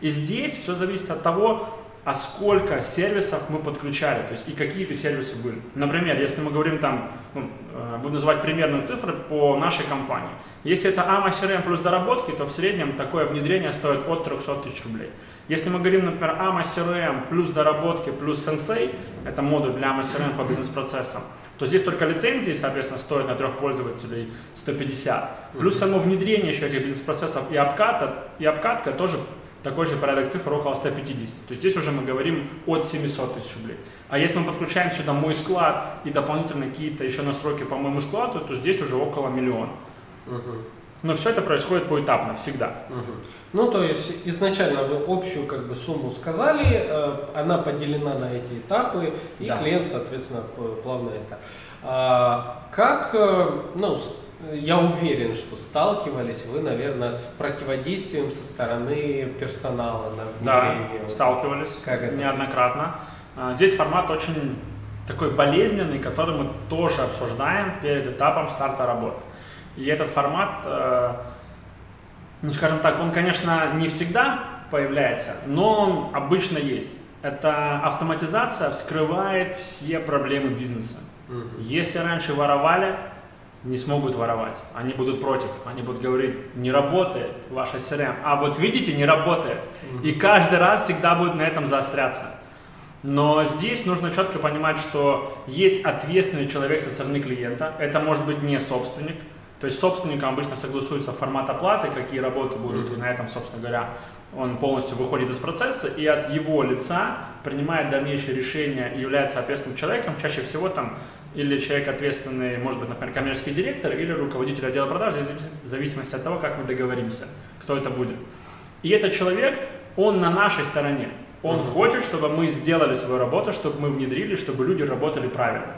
И здесь все зависит от того, а сколько сервисов мы подключали, то есть и какие то сервисы были. Например, если мы говорим там, ну, э, буду называть примерные цифры по нашей компании. Если это AMA CRM плюс доработки, то в среднем такое внедрение стоит от 300 тысяч рублей. Если мы говорим, например, AMA CRM плюс доработки плюс Sensei, это модуль для AMA CRM по бизнес-процессам, то здесь только лицензии, соответственно, стоят на трех пользователей 150. Плюс само внедрение еще этих бизнес-процессов и обката, и обкатка тоже такой же порядок цифр около 150. То есть здесь уже мы говорим от 700 тысяч рублей. А если мы подключаем сюда мой склад и дополнительно какие-то еще настройки по моему складу, то здесь уже около миллиона. Угу. Но все это происходит поэтапно, всегда. Угу. Ну, то есть изначально вы общую как бы сумму сказали, э, она поделена на эти этапы, и да. клиент, соответственно, плавно это. А, как, э, ну, я уверен, что сталкивались вы, наверное, с противодействием со стороны персонала на внедрение. Да, сталкивались как это? неоднократно. А, здесь формат очень такой болезненный, который мы тоже обсуждаем перед этапом старта работы. И этот формат, э, ну скажем так, он, конечно, не всегда появляется, но он обычно есть. Это автоматизация вскрывает все проблемы бизнеса. Если раньше воровали, не смогут воровать. Они будут против. Они будут говорить, не работает ваша CRM. А вот видите, не работает. И каждый раз всегда будет на этом заостряться. Но здесь нужно четко понимать, что есть ответственный человек со стороны клиента. Это может быть не собственник. То есть собственникам обычно согласуется формат оплаты, какие работы будут, и на этом, собственно говоря, он полностью выходит из процесса и от его лица принимает дальнейшие решения и является ответственным человеком. Чаще всего там или человек ответственный, может быть, например, коммерческий директор или руководитель отдела продаж, в зависимости от того, как мы договоримся, кто это будет. И этот человек, он на нашей стороне. Он uh-huh. хочет, чтобы мы сделали свою работу, чтобы мы внедрили, чтобы люди работали правильно.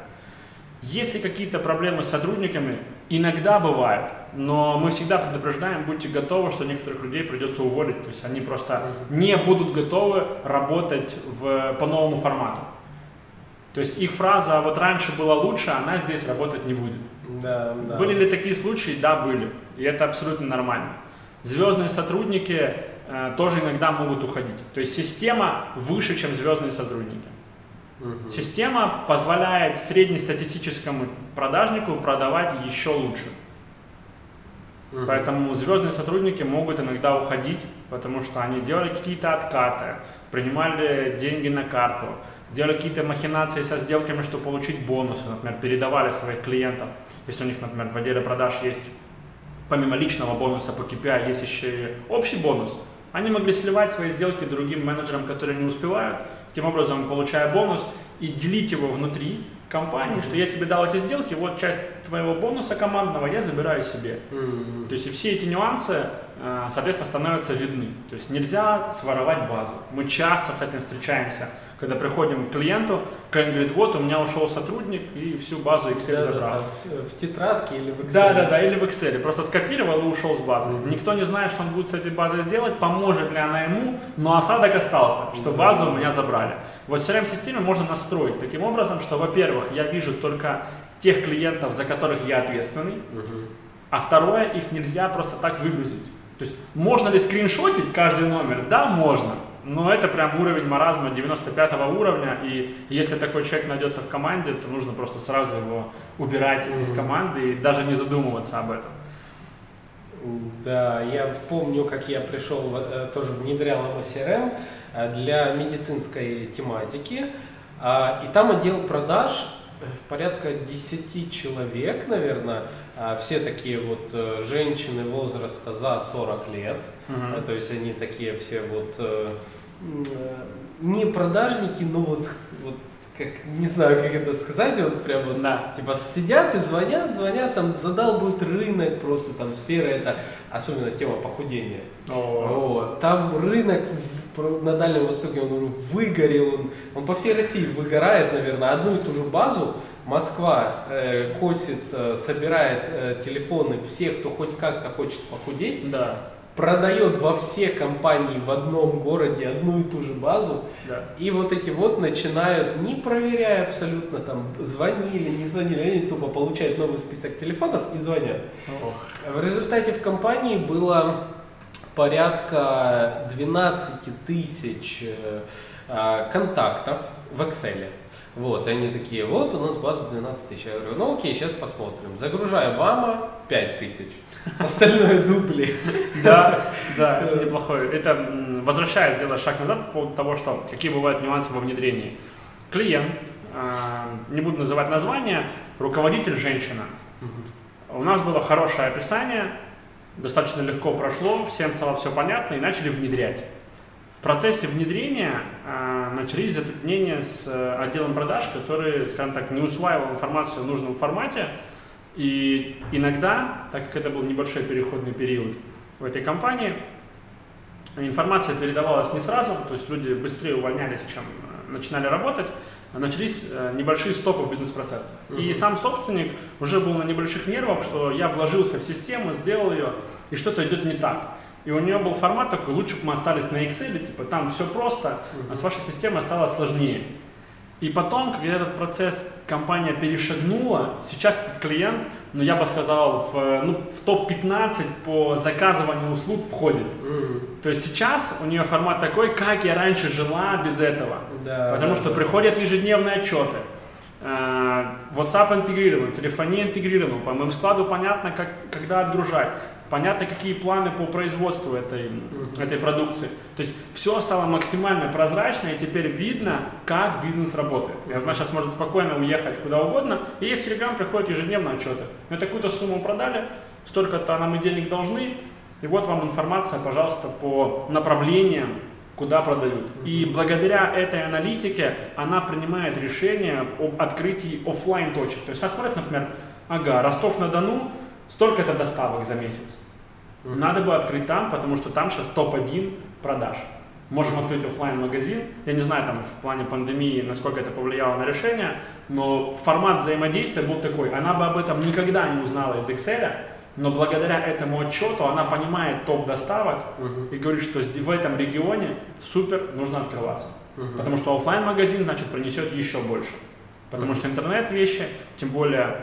Если какие-то проблемы с сотрудниками, иногда бывают, но мы всегда предупреждаем, будьте готовы, что некоторых людей придется уволить. То есть они просто не будут готовы работать в, по новому формату. То есть их фраза «вот раньше было лучше, она здесь работать не будет». Да, да. Были ли такие случаи? Да, были. И это абсолютно нормально. Звездные сотрудники э, тоже иногда могут уходить. То есть система выше, чем звездные сотрудники. Угу. Система позволяет среднестатистическому продажнику продавать еще лучше. Угу. Поэтому звездные сотрудники могут иногда уходить, потому что они делали какие-то откаты, принимали деньги на карту, делали какие-то махинации со сделками, чтобы получить бонусы, например, передавали своих клиентов. Если у них, например, в отделе продаж есть помимо личного бонуса по KPI, есть еще и общий бонус, они могли сливать свои сделки другим менеджерам, которые не успевают, тем образом получая бонус и делить его внутри компании, mm-hmm. что я тебе дал эти сделки, вот часть твоего бонуса командного я забираю себе. Mm-hmm. То есть и все эти нюансы, э, соответственно, становятся видны. То есть нельзя своровать базу. Мы часто с этим встречаемся когда приходим к клиенту, клиент говорит, вот у меня ушел сотрудник и всю базу Excel да, забрал. Да, да, в, в тетрадке или в Excel. Да, да, да, или в Excel. Просто скопировал и ушел с базы. Mm-hmm. Никто не знает, что он будет с этой базой сделать, поможет ли она ему, но осадок остался, что базу у меня забрали. Вот в CRM-системе можно настроить таким образом, что, во-первых, я вижу только тех клиентов, за которых я ответственный, mm-hmm. а второе, их нельзя просто так выгрузить. То есть можно ли скриншотить каждый номер? Да, можно. Но это прям уровень маразма 95 уровня, и если такой человек найдется в команде, то нужно просто сразу его убирать mm-hmm. из команды и даже не задумываться об этом. Да, я помню, как я пришел, э, тоже внедрял CRM э, для медицинской тематики, а, и там отдел продаж э, порядка 10 человек, наверное, все такие вот женщины возраста за 40 лет, uh-huh. то есть они такие все вот не продажники, но вот, вот как, не знаю, как это сказать, вот прям вот, да. типа сидят и звонят, звонят, там задал будет рынок, просто там сфера это, особенно тема похудения. О. Там рынок в, на Дальнем Востоке, он выгорел, он, он по всей России выгорает, наверное, одну и ту же базу, Москва э, косит, э, собирает э, телефоны всех, кто хоть как-то хочет похудеть. Да продает во все компании в одном городе одну и ту же базу, Да. и вот эти вот начинают, не проверяя абсолютно, там, звонили, не звонили, они тупо получают новый список телефонов и звонят. Ох. В результате в компании было порядка 12 тысяч э, а, контактов в Excel. Вот, и они такие, вот у нас база 12 тысяч. Я говорю, ну окей, сейчас посмотрим. Загружаю вама 5 тысяч. Остальное дубли. Да, да, это неплохое. Это, возвращаясь, делая шаг назад по поводу того, что какие бывают нюансы во внедрении. Клиент, а, не буду называть название, руководитель женщина. У нас было хорошее описание, достаточно легко прошло, всем стало все понятно и начали внедрять. В процессе внедрения а, начались затруднения с э, отделом продаж, который, скажем так, не усваивал информацию в нужном формате. И иногда, так как это был небольшой переходный период в этой компании, информация передавалась не сразу, то есть люди быстрее увольнялись, чем э, начинали работать, а начались э, небольшие стопы в бизнес-процессах. И Мгм. сам собственник уже был на небольших нервах, что я вложился в систему, сделал ее, и что-то идет не так. И у нее был формат такой, лучше бы мы остались на Excel, типа там все просто, а с вашей системой стало сложнее. И потом, когда этот процесс компания перешагнула, сейчас этот клиент, ну я бы сказал, в, ну, в топ-15 по заказыванию услуг входит. Мгм. То есть сейчас у нее формат такой, как я раньше жила без этого. Да, Потому да, что да. приходят ежедневные отчеты. Э, WhatsApp интегрирован, телефония интегрирована, по моему складу понятно, как, когда отгружать, понятно, какие планы по производству этой, этой продукции. То есть все стало максимально прозрачно, и теперь видно, как бизнес работает. И она сейчас может спокойно уехать куда угодно, и ей в Telegram приходят ежедневно отчеты. Мы такую-то сумму продали, столько-то нам и денег должны, и вот вам информация, пожалуйста, по направлениям, куда продают. И благодаря этой аналитике она принимает решение об открытии оффлайн точек. То есть она смотрит, например, ага, Ростов-на-Дону, столько-то доставок за месяц. Мгм. Надо бы открыть там, потому что там сейчас топ-1 продаж. Можем открыть оффлайн магазин Я не знаю, там, в плане пандемии, насколько это повлияло на решение, но формат взаимодействия был такой. Она бы об этом никогда не узнала из Excel, но благодаря этому отчету она понимает топ доставок Мгм. и говорит, что в этом регионе супер нужно открываться. Мгм. Потому что оффлайн магазин значит принесет еще больше. Потому что интернет вещи, тем более,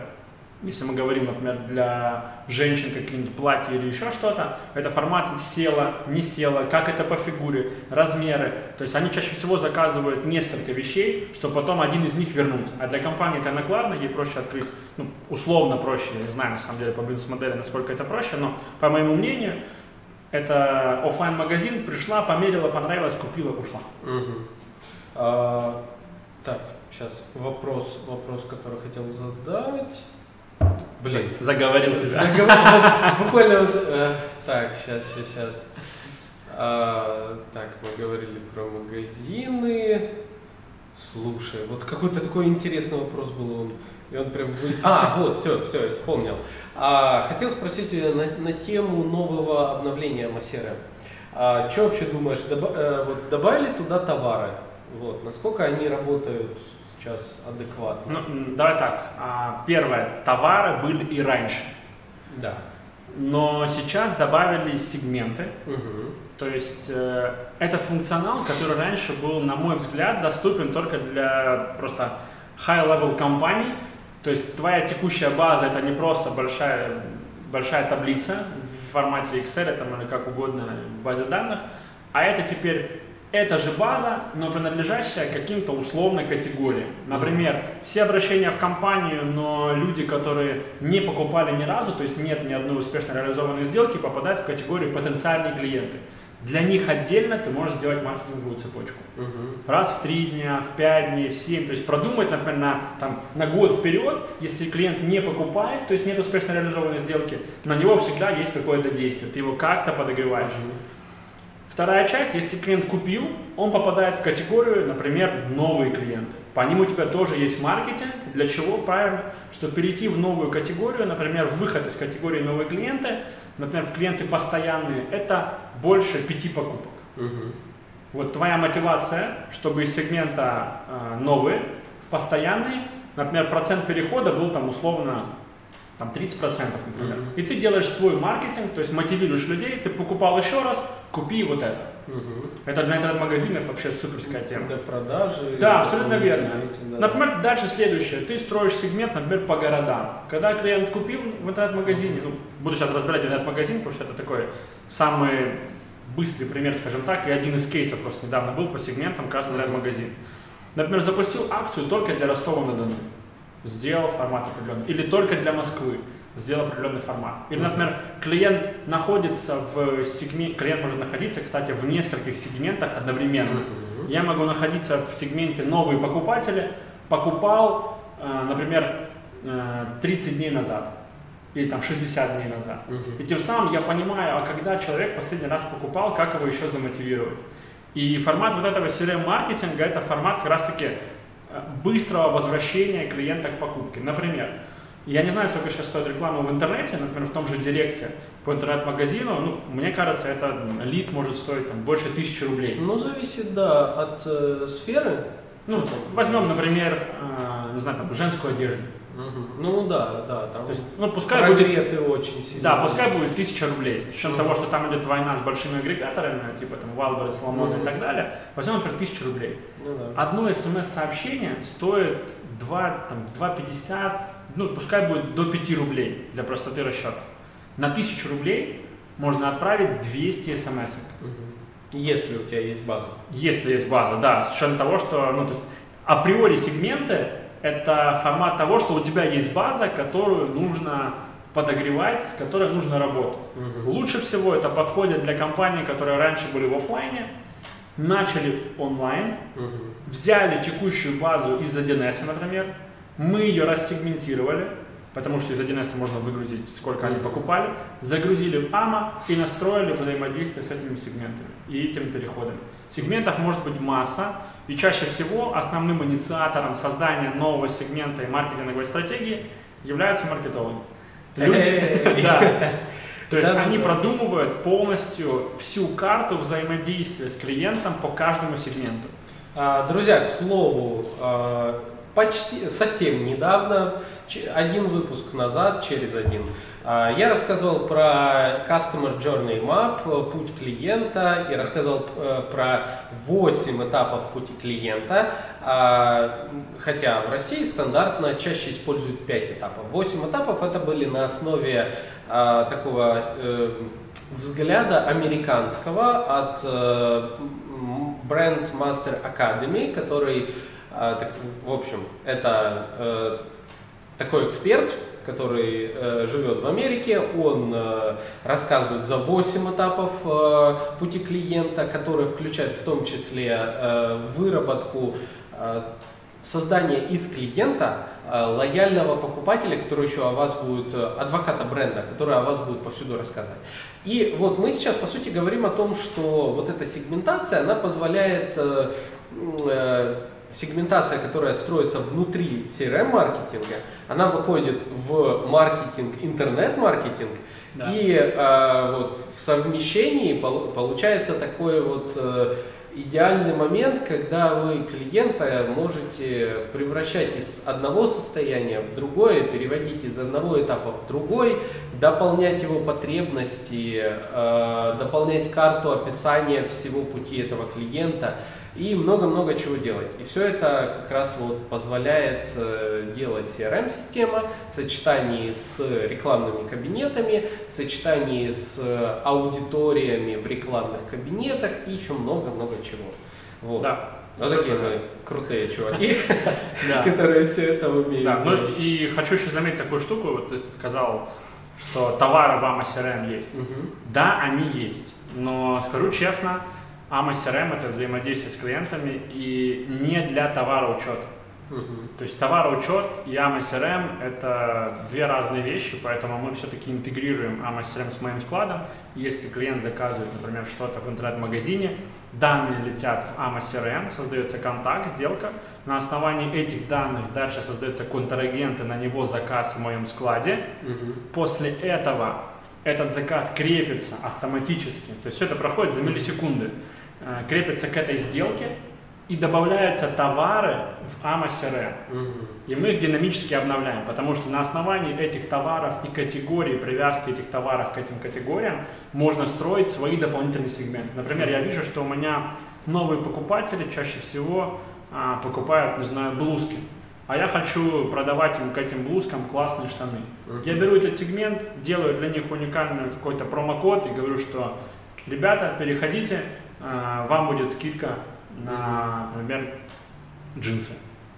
если мы говорим, например, для женщин какие-нибудь платья или еще что-то, это формат села, не села, как это по фигуре, размеры. То есть они чаще всего заказывают несколько вещей, чтобы потом один из них вернуть. А для компании это накладно, ей проще открыть, ну, условно проще, я не знаю на самом деле по бизнес-модели, насколько это проще, но по моему мнению, это оффлайн магазин пришла, померила, понравилось, купила, ушла. А, так, сейчас вопрос, вопрос, который хотел задать. Блин, Заговорил тебя. Заговор- Буквально вот, э, так, сейчас, сейчас, сейчас. А, так, мы говорили про магазины. Слушай, вот какой-то такой интересный вопрос был он. И он прям вы... А, вот, все, все, я вспомнил. А, хотел спросить тебя на, на тему нового обновления Массеры. А, что вообще думаешь, доба- э, вот добавили туда товары? Вот, насколько они работают сейчас адекватно? Ну, давай так. А, Первое. Товары были и раньше. Да. Но сейчас добавились сегменты. Мгм. То есть э, это функционал, который раньше был, на мой взгляд, доступен только для просто high-level компаний. То есть твоя текущая база это не просто большая, большая таблица в формате Excel там, или как угодно в базе данных, а это теперь эта же база, но принадлежащая каким-то условной категории. Например, все обращения в компанию, но люди, которые не покупали ни разу, то есть нет ни одной успешно реализованной сделки, попадают в категорию потенциальные клиенты. Для них отдельно ты можешь сделать маркетинговую цепочку. Мгм. Раз в три дня, в пять дней, в семь. То есть продумать, например, на, там, на год вперед, если клиент не покупает, то есть нет успешно реализованной сделки, на него всегда есть какое-то действие. Ты его как-то подогреваешь. Вторая часть, если клиент купил, он попадает в категорию, например, новые клиенты. По ним у тебя тоже есть маркетинг. Для чего? Правильно, что перейти в новую категорию, например, выход из категории новые клиенты, например, в клиенты постоянные, это больше пяти покупок. Мгм. Вот твоя мотивация, чтобы из сегмента э, новые в постоянный, например, процент перехода был там условно там 30%, например. Mm-hmm. И ты делаешь свой маркетинг, то есть мотивируешь людей, ты покупал еще раз, купи вот это. Угу. Это для интернет-магазинов вообще суперская тема. Для продажи. Да, абсолютно верно. Да. Например, дальше следующее. Ты строишь сегмент, например, по городам. Когда клиент купил в интернет-магазине, ну, буду сейчас разбирать интернет-магазин, потому что это такой самый быстрый пример, скажем так, и один из кейсов просто недавно был по сегментам как раз интернет-магазин. Например, запустил акцию только для Ростова-на-Дону. Сделал формат определенный. Или только для Москвы сделал определенный формат. Или, например, клиент находится в сегменте, клиент может находиться, кстати, в нескольких сегментах одновременно. Mm-hmm. Я могу находиться в сегменте новые покупатели, покупал, э, например, 30 э, дней назад или там 60 дней назад. И тем самым я понимаю, а когда человек последний раз покупал, как его еще замотивировать. И формат вот этого CRM-маркетинга это формат как раз-таки быстрого возвращения клиента к покупке. Например, я не знаю, сколько сейчас стоит реклама в интернете, например, в том же Директе по интернет-магазину. Ну, мне кажется, это лид может стоить там, больше тысячи рублей. Ну, зависит, да, от э, сферы. Ну, возьмем, например, э, не знаю, там, женскую одежду. Угу. Ну да, да, там То есть, ну, пускай будет, очень сильно. Да, пускай будет тысяча рублей. С учетом угу. того, что там идет война с большими агрегаторами, типа там Wildberries, Ламона угу. и так далее, возьмем, например, тысячу рублей. Ну, да. Одно смс-сообщение стоит 2, там, 2,50, ну, пускай будет до 5 рублей для простоты расчета. На 1000 рублей можно отправить 200 смс. Угу. Если у тебя есть база. Если есть база, да, с учетом того, что, ну, то есть, априори сегменты – это формат того, что у тебя есть база, которую нужно подогревать, с которой нужно работать. Угу. Лучше всего это подходит для компаний, которые раньше были в офлайне, начали онлайн, угу. взяли текущую базу из 1С, например, мы ее рассегментировали, потому что из 1С можно выгрузить, сколько они покупали, загрузили в AMA и настроили взаимодействие с этими сегментами и этими переходами. Сегментов может быть масса, и чаще всего основным инициатором создания нового сегмента и маркетинговой стратегии являются маркетологи. Люди, да. То есть они продумывают полностью всю карту взаимодействия с клиентом по каждому сегменту. А, друзья, к слову, а, почти совсем недавно, один выпуск назад, через один, а, я рассказывал про Customer Journey Map, путь клиента, и рассказывал э, про 8 этапов пути клиента, а, хотя в России стандартно чаще используют 5 этапов. 8 этапов это были на основе а, такого э, взгляда американского от э, Brand Master Academy, который а, так, в общем, это э, такой эксперт, который э, живет в Америке, он э, рассказывает за 8 этапов э, пути клиента, которые включают в том числе э, выработку э, создание из клиента э, лояльного покупателя, который еще о вас будет, э, адвоката бренда, который о вас будет повсюду рассказывать. И вот мы сейчас, по сути, говорим о том, что вот эта сегментация, она позволяет э, сегментация, которая строится внутри CRM-маркетинга, она выходит в маркетинг, интернет-маркетинг, да. и э, вот в совмещении пол, получается такой вот э, идеальный момент, когда вы клиента можете превращать из одного состояния в другое, переводить из одного этапа в другой, дополнять его потребности, э, дополнять карту описания всего пути этого клиента – и много-много чего делать. И все это как раз вот позволяет э, делать CRM-система в сочетании с рекламными кабинетами, в сочетании с аудиториями в рекламных кабинетах и еще много-много чего. Вот. Да. Вот такие мы крутые чуваки, которые все это умеют. Да, ну и хочу еще заметить такую штуку, вот ты сказал, что товары в AMA CRM есть. Да, они есть, но скажу честно, AMA CRM это взаимодействие с клиентами и не для товара учета. Угу. То есть товароучет и AMA CRM это две разные вещи, поэтому мы все-таки интегрируем AMA CRM с моим складом. Если клиент заказывает, например, что-то в интернет-магазине, данные летят в AMA CRM, создается контакт, сделка. На основании этих данных дальше создается контрагент и на него заказ в моем складе. Угу. После этого этот заказ крепится автоматически, то есть все это проходит за миллисекунды, э, крепится к этой сделке, и добавляются товары в AMA CRM. Мгм. И мы их динамически обновляем, потому что на основании этих товаров и категорий, привязки этих товаров к этим категориям можно строить свои дополнительные сегменты. Например, я вижу, что у меня новые покупатели чаще всего а, покупают, не знаю, блузки. А я хочу продавать им к этим блузкам классные штаны. Я беру этот сегмент, делаю для них уникальный какой-то промокод и говорю, что ребята, переходите, а, вам будет скидка на, например, джинсы,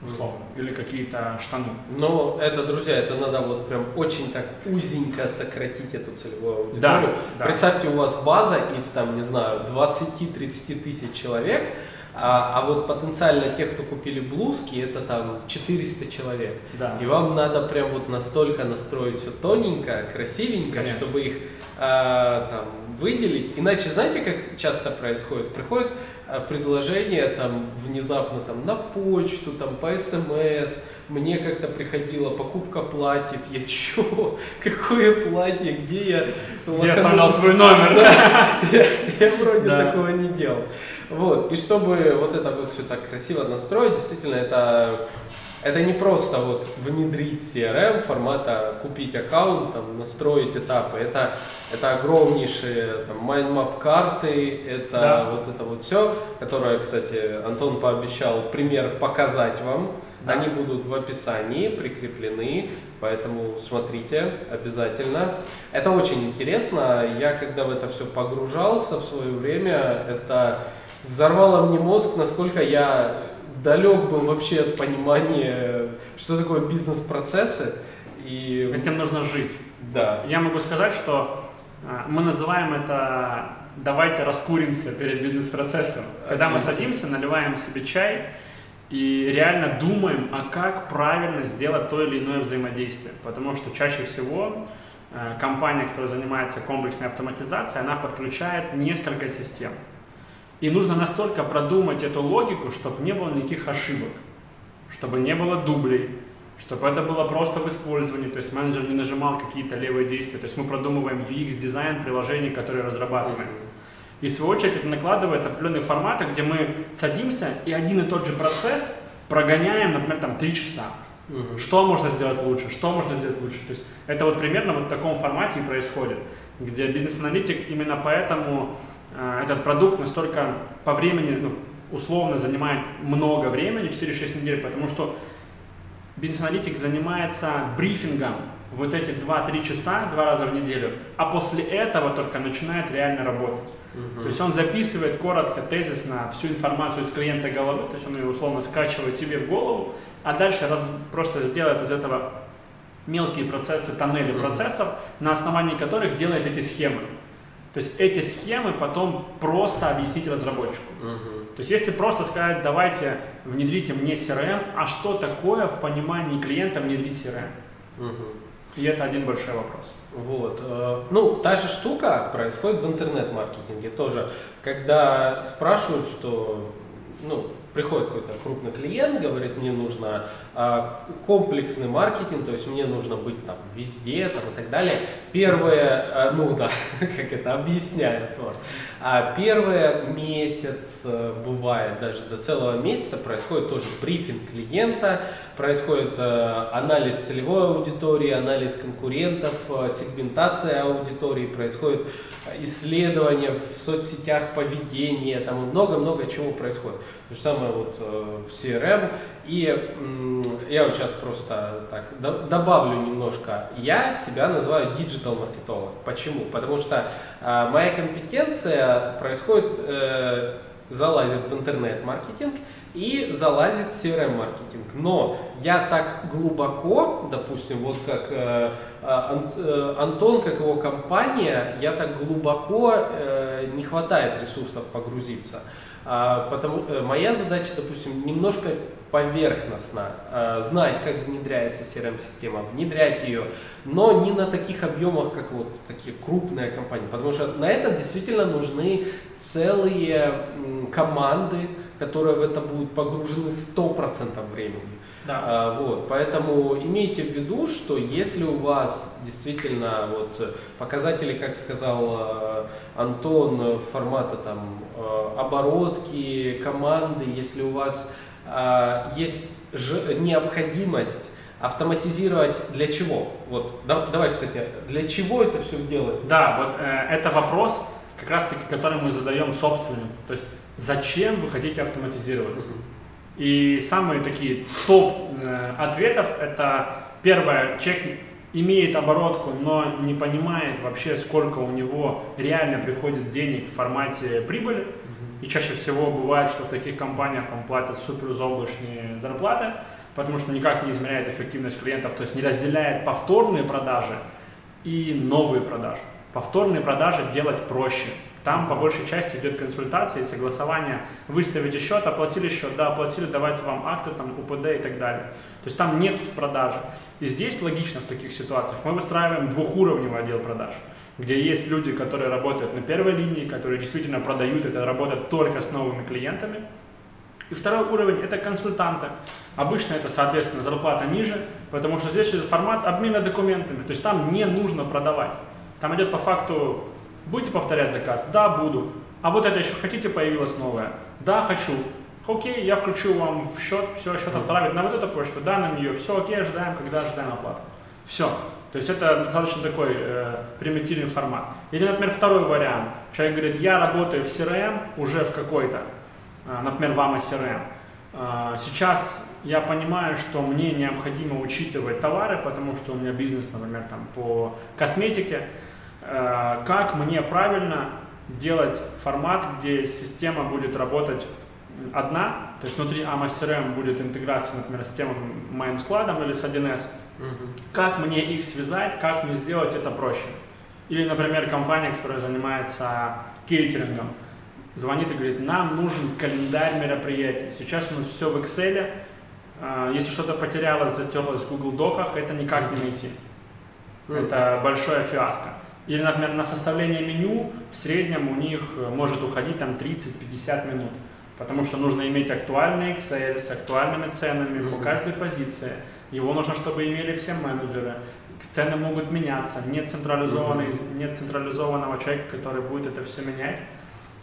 условно, или какие-то штаны. Ну, это, друзья, это надо вот прям очень так узенько сократить эту целевую аудиторию. Да, да. Представьте, у вас база из, там, не знаю, 20-30 тысяч человек, а, а вот потенциально тех, кто купили блузки, это там 400 человек. Да. И вам надо прям вот настолько настроить все тоненько, красивенько, Конечно. чтобы их а, там выделить. Иначе знаете, как часто происходит? Приходит а, предложение там внезапно там на почту, там по СМС. Мне как-то приходила покупка платьев. Я чё? Какое платье? Где я? Я оставлял свой номер. да. Я, я вроде Да. такого не делал. Вот. И чтобы вот это вот все так красиво настроить, действительно, это, это не просто вот внедрить CRM формата, купить аккаунт, там, настроить этапы. Это, это огромнейшие там, mind map карты, это Да. вот это вот все, которое, кстати, Антон пообещал пример показать вам. Да. Они будут в описании прикреплены, поэтому смотрите обязательно. Это очень интересно. Я когда в это все погружался в свое время, это взорвало мне мозг, насколько я далек был вообще от понимания, что такое бизнес-процессы. И Этим нужно жить. да, Я могу сказать, что а, мы называем это «давайте раскуримся перед бизнес-процессом». Когда мы садимся, наливаем себе чай и реально думаем, а как правильно сделать то или иное взаимодействие. Потому что чаще всего э, компания, которая занимается комплексной автоматизацией, она подключает несколько систем. И нужно настолько продумать эту логику, чтобы не было никаких ошибок, чтобы не было дублей, чтобы это было просто в использовании, то есть менеджер не нажимал какие-то левые действия. То есть мы продумываем UX-дизайн приложений, которые разрабатываем. И в свою очередь это накладывает определенные форматы, где мы садимся и один и тот же процесс прогоняем, например, там три часа. Мгм. Что можно сделать лучше, что можно сделать лучше. То есть это вот примерно вот в таком формате и происходит, где бизнес-аналитик именно поэтому этот продукт настолько по времени, ну, условно занимает много времени, 4-6 недель, потому что бизнес-аналитик занимается брифингом вот эти 2-3 часа два раза в неделю, а после этого только начинает реально работать. Мгм. То есть он записывает коротко, тезисно всю информацию из клиента головы, то есть он ее условно скачивает себе в голову, а дальше раз, просто сделает из этого мелкие процессы, тоннели Мгм. процессов, на основании которых делает эти схемы. То есть эти схемы потом просто объяснить разработчику. Мгм. То есть если просто сказать, давайте внедрите мне CRM, а что такое в понимании клиента внедрить CRM? Мгм. И это один большой вопрос. Вот. э, Ну, та же штука происходит в интернет-маркетинге тоже. Когда спрашивают, что ну, приходит какой-то крупный клиент, говорит, мне нужно комплексный маркетинг, то есть мне нужно быть там везде там, и так далее. Первое, а, ну да, как это объясняет. Вот. А первый месяц э, бывает, даже до целого месяца происходит тоже брифинг клиента, происходит э, анализ целевой аудитории, анализ конкурентов, э, сегментация аудитории, происходит исследование в соцсетях поведения, там много-много чего происходит. То же самое вот в CRM. И я вот сейчас просто так до- добавлю немножко. Я себя называю digital маркетолог. Почему? Потому что э, моя компетенция происходит, э, залазит в интернет-маркетинг и залазит в CRM-маркетинг. Но я так глубоко, допустим, вот как э, Ан- э, Антон, как его компания, я так глубоко не хватает ресурсов погрузиться. А, потому моя задача, допустим, немножко поверхностно э, знать, как внедряется CRM-система, внедрять ее, но не на таких объемах, как вот такие крупные компании, потому что на это действительно нужны целые команды, которые в это будут погружены 100% времени. Да. А, вот, поэтому имейте в виду, что если у вас действительно вот показатели, как сказал э, Антон, формата там э, оборотки, команды, если у вас есть ж- необходимость автоматизировать для чего? Вот, да- давай, кстати, для чего это все делать? Да, вот э, это вопрос, как раз таки, который мы задаем собственнику. То есть, зачем вы хотите автоматизироваться? И самые такие топ э, ответов это первое, человек имеет оборотку, но не понимает вообще, сколько у него реально приходит денег в формате прибыли. И чаще всего бывает, что в таких компаниях он платит супер заоблачные зарплаты, потому что никак не измеряет эффективность клиентов, то есть не разделяет повторные продажи и новые продажи. Повторные продажи делать проще. Там по большей части идет консультация и согласование. Выставите счет, оплатили счет, да, оплатили, давайте вам акты, там, УПД и так далее. То есть там нет продажи. И здесь логично в таких ситуациях. Мы выстраиваем двухуровневый отдел продаж, где есть люди, которые работают на первой линии, которые действительно продают, это работает только с новыми клиентами. И второй уровень – это консультанты. Обычно это, соответственно, зарплата ниже, потому что здесь идет формат обмена документами. То есть там не нужно продавать. Там идет по факту, будете повторять заказ? Да, буду. А вот это еще хотите, появилось новое? Да, хочу. Окей, я включу вам в счет, все, счет отправить на вот эту почту, да, на нее, все окей, ожидаем, когда ожидаем оплату. Все. То есть это достаточно такой э, примитивный формат. Или, например, второй вариант. Человек говорит, я работаю в CRM уже в какой-то, э, например, в AMA CRM. Э, сейчас я понимаю, что мне необходимо учитывать товары, потому что у меня бизнес, например, там, по косметике. Э, как мне правильно делать формат, где система будет работать одна, то есть внутри AMA CRM будет интеграция, например, с тем моим складом или с 1С. Как мне их связать, как мне сделать это проще? Или, например, компания, которая занимается кейтерингом, звонит и говорит, нам нужен календарь мероприятий. Сейчас у нас все в Excel. А, Если что-то потерялось, затерлось в Google Доках, это никак не найти. Это большое фиаско. Или, например, на составление меню в среднем у них э, может уходить там 30-50 минут. Потому что нужно иметь актуальный Excel с актуальными ценами по Мгм. каждой позиции. Его нужно, чтобы имели все менеджеры. Цены могут меняться. Нет, централизованной, нет централизованного человека, который будет это все менять.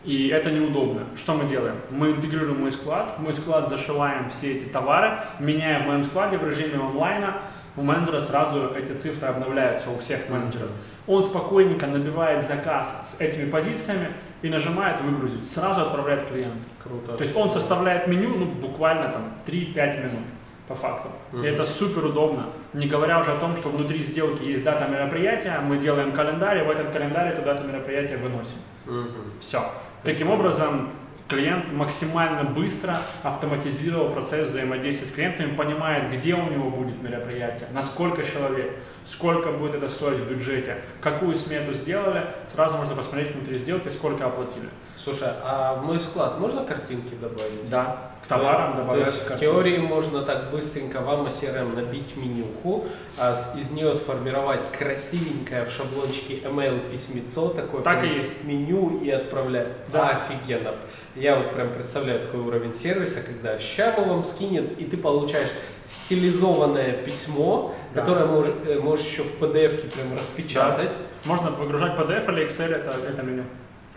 И это неудобно. Что мы делаем? Мы интегрируем мой склад, в мой склад зашиваем все эти товары, меняем в моем складе в режиме онлайна, у менеджера сразу эти цифры обновляются у всех менеджеров. Он спокойненько набивает заказ с этими позициями и нажимает выгрузить, сразу отправляет клиенту. Круто. То есть он составляет меню ну, буквально там 3-5 минут по факту. Мгм. И это супер удобно. Не говоря уже о том, что внутри сделки есть дата мероприятия, мы делаем календарь, и в этот календарь эту дату мероприятия выносим. Мгм. Все. Таким образом, клиент максимально быстро автоматизировал процесс взаимодействия с клиентами, понимает, где у него будет мероприятие, на сколько человек, сколько будет это стоить в бюджете, какую смету сделали, сразу можно посмотреть внутри сделки, сколько оплатили. Слушай, а в мой склад можно картинки добавить? Да, к товарам То добавляют есть в картинки. теории можно так быстренько в AMA CRM набить менюху, а из нее сформировать красивенькое в шаблончике email письмецо, такое Так и есть. меню и отправлять. Да. Офигенно. Я вот прям представляю такой уровень сервиса, когда ща мы вам скинет, и ты получаешь стилизованное письмо, Да. которое можешь, э, можешь еще в PDF-ке прям распечатать. Можно выгружать PDF или Excel, это, это меню.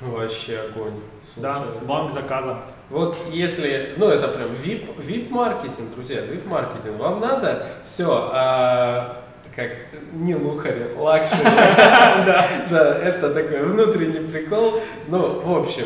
Вообще огонь. Да, Слушай. бланк заказа. Вот если, ну это прям VIP, VIP маркетинг, друзья, VIP маркетинг. Вам надо все, как не лухари, luxury. Да, да, это такой внутренний прикол. Ну, в общем,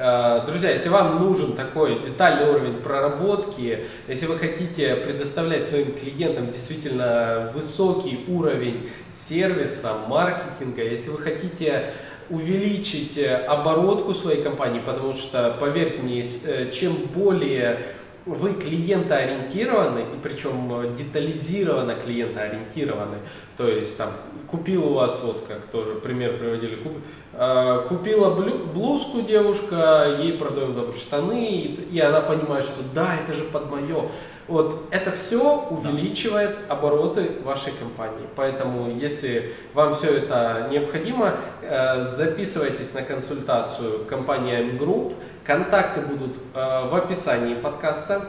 а, Друзья, если вам нужен такой детальный уровень проработки, если вы хотите предоставлять своим клиентам действительно высокий уровень сервиса, маркетинга, если вы хотите увеличить э, оборотку своей компании, потому что, поверьте мне, э, чем более вы клиентоориентированы, и причем э, детализированно клиентоориентированы, то есть там купил у вас, вот как тоже пример приводили, куп- э, купила блю- блузку девушка, ей продаем там, штаны, и, и она понимает, что да, это же под мое. Вот это все увеличивает обороты вашей компании. Поэтому, если вам все это необходимо, э, записывайтесь на консультацию компания M-Group. Контакты будут э, в описании подкаста.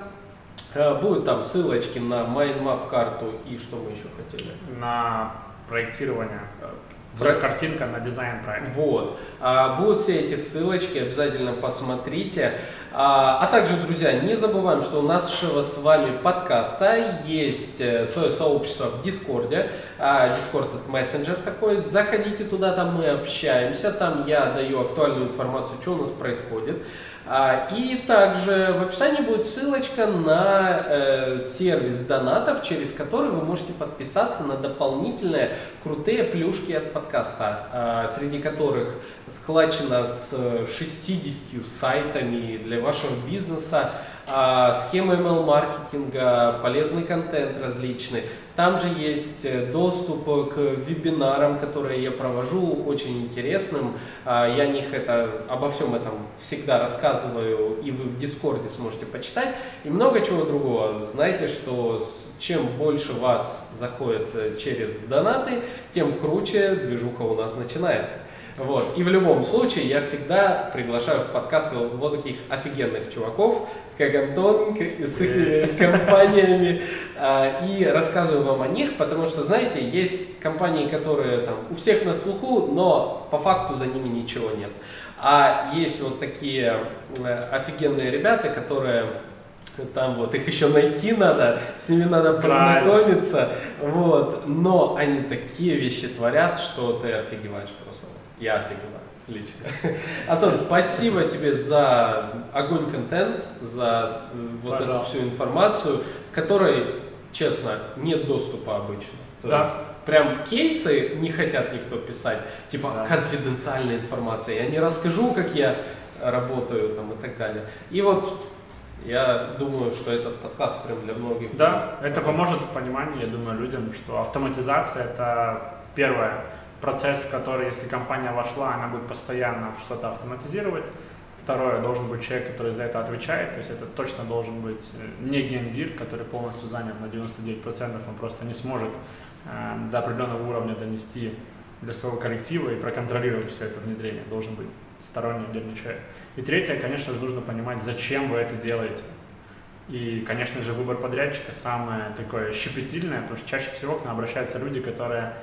Э, будут там ссылочки на MindMap карту и что мы еще хотели? На проектирование про... картинка на дизайн проекта. Вот. А, будут все эти ссылочки, обязательно посмотрите. А, а также, друзья, не забываем, что у нашего с вами подкаста есть э, свое сообщество в Дискорде. А, Дискорд это мессенджер такой. Заходите туда, там мы общаемся, там я даю актуальную информацию, что у нас происходит. А, и также в описании будет ссылочка на э, сервис донатов, через который вы можете подписаться на дополнительные крутые плюшки от подкаста, а, среди которых складчина с 60 сайтами для вашего бизнеса, схемы email-маркетинга, полезный контент различный. Там же есть э, доступ к вебинарам, которые я провожу, очень интересным. А, я о них это, обо всем этом всегда рассказываю, и вы в Дискорде сможете почитать. И много чего другого. Знаете, что чем больше вас заходит э, через донаты, тем круче движуха у нас начинается. Вот. И в любом случае я всегда приглашаю в подкаст вот таких офигенных чуваков, как Антон, с их компаниями, а, и рассказываю вам о них, потому что, знаете, есть компании, которые там у всех на слуху, но по факту за ними ничего нет. А есть вот такие э, офигенные ребята, которые там вот их еще найти надо, с ними надо познакомиться, вот, но они такие вещи творят, что ты офигеваешь просто. Я офигеваю лично. Антон, спасибо тебе за огонь контент, за э, вот Пожалуйста. эту всю информацию, которой, честно, нет доступа обычно. То да. Есть, прям кейсы не хотят никто писать, типа да. конфиденциальная информация. Я не расскажу, как я работаю там и так далее. И вот я думаю, что этот подкаст прям для многих. Да, это поможет в понимании, я думаю, людям, что автоматизация это первое процесс, в который, если компания вошла, она будет постоянно что-то автоматизировать. Второе, должен быть человек, который за это отвечает, то есть это точно должен быть э, не гендир, который полностью занят на 99%, он просто не сможет э, до определенного уровня донести для своего коллектива и проконтролировать все это внедрение. Должен быть сторонний отдельный человек. И третье, конечно же, нужно понимать, зачем вы это делаете. И, конечно же, выбор подрядчика самое такое щепетильное, потому что чаще всего к нам обращаются люди, которые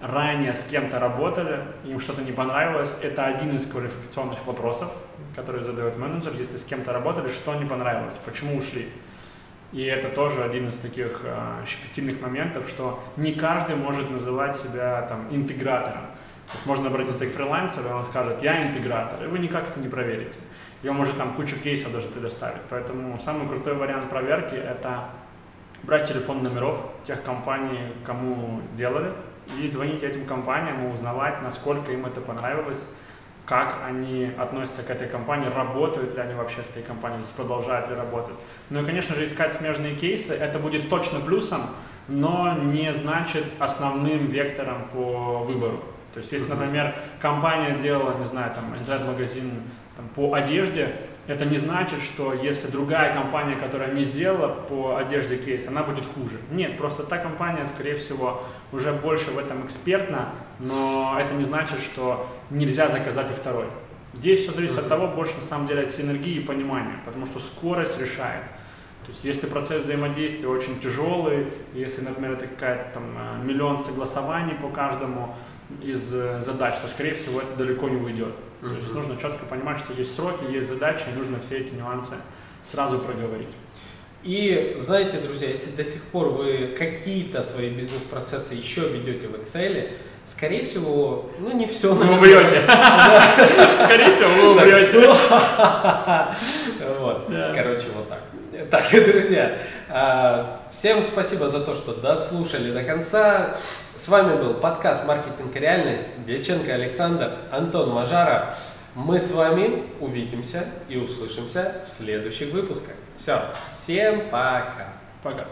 ранее с кем-то работали, им что-то не понравилось, это один из квалификационных вопросов, который задает менеджер. Если с кем-то работали, что не понравилось, почему ушли. И это тоже один из таких э, щепетильных моментов, что не каждый может называть себя там интегратором. То есть можно обратиться к фрилансеру, и он скажет, я интегратор, и вы никак это не проверите. И он может там кучу кейсов даже предоставить. Поэтому самый крутой вариант проверки – это брать телефон номеров тех компаний, кому делали, и звонить этим компаниям и узнавать, насколько им это понравилось, как они относятся к этой компании, работают ли они вообще с этой компанией, продолжают ли работать. Ну и, конечно же, искать смежные кейсы, это будет точно плюсом, но не значит основным вектором по выбору. То есть, если, например, компания делала, не знаю, там, интернет-магазин там, по одежде, это не значит, что если другая компания, которая не делала по одежде кейс, она будет хуже. Нет, просто та компания, скорее всего, уже больше в этом экспертна, но это не значит, что нельзя заказать у второй. Здесь все зависит от того, больше на самом деле от синергии и понимания, потому что скорость решает. То есть если процесс взаимодействия очень тяжелый, если, например, это какая-то там э, миллион согласований по каждому из э, задач, то, скорее всего, это далеко не уйдет. То есть нужно четко понимать, что есть сроки, есть задачи, и нужно все эти нюансы сразу проговорить. И знаете, друзья, если до сих пор вы какие-то свои бизнес-процессы еще ведете в Excel, скорее всего, ну не все. Вы убьете. Скорее всего, вы убьете. Вот. Короче, вот так. Так, друзья, а, всем спасибо за то, что дослушали до конца. С вами был подкаст «Маркетинг и реальность». Дьяченко Александр, Антон Мажара. Мы с вами увидимся и услышимся в следующих выпусках. Все, всем пока. Пока.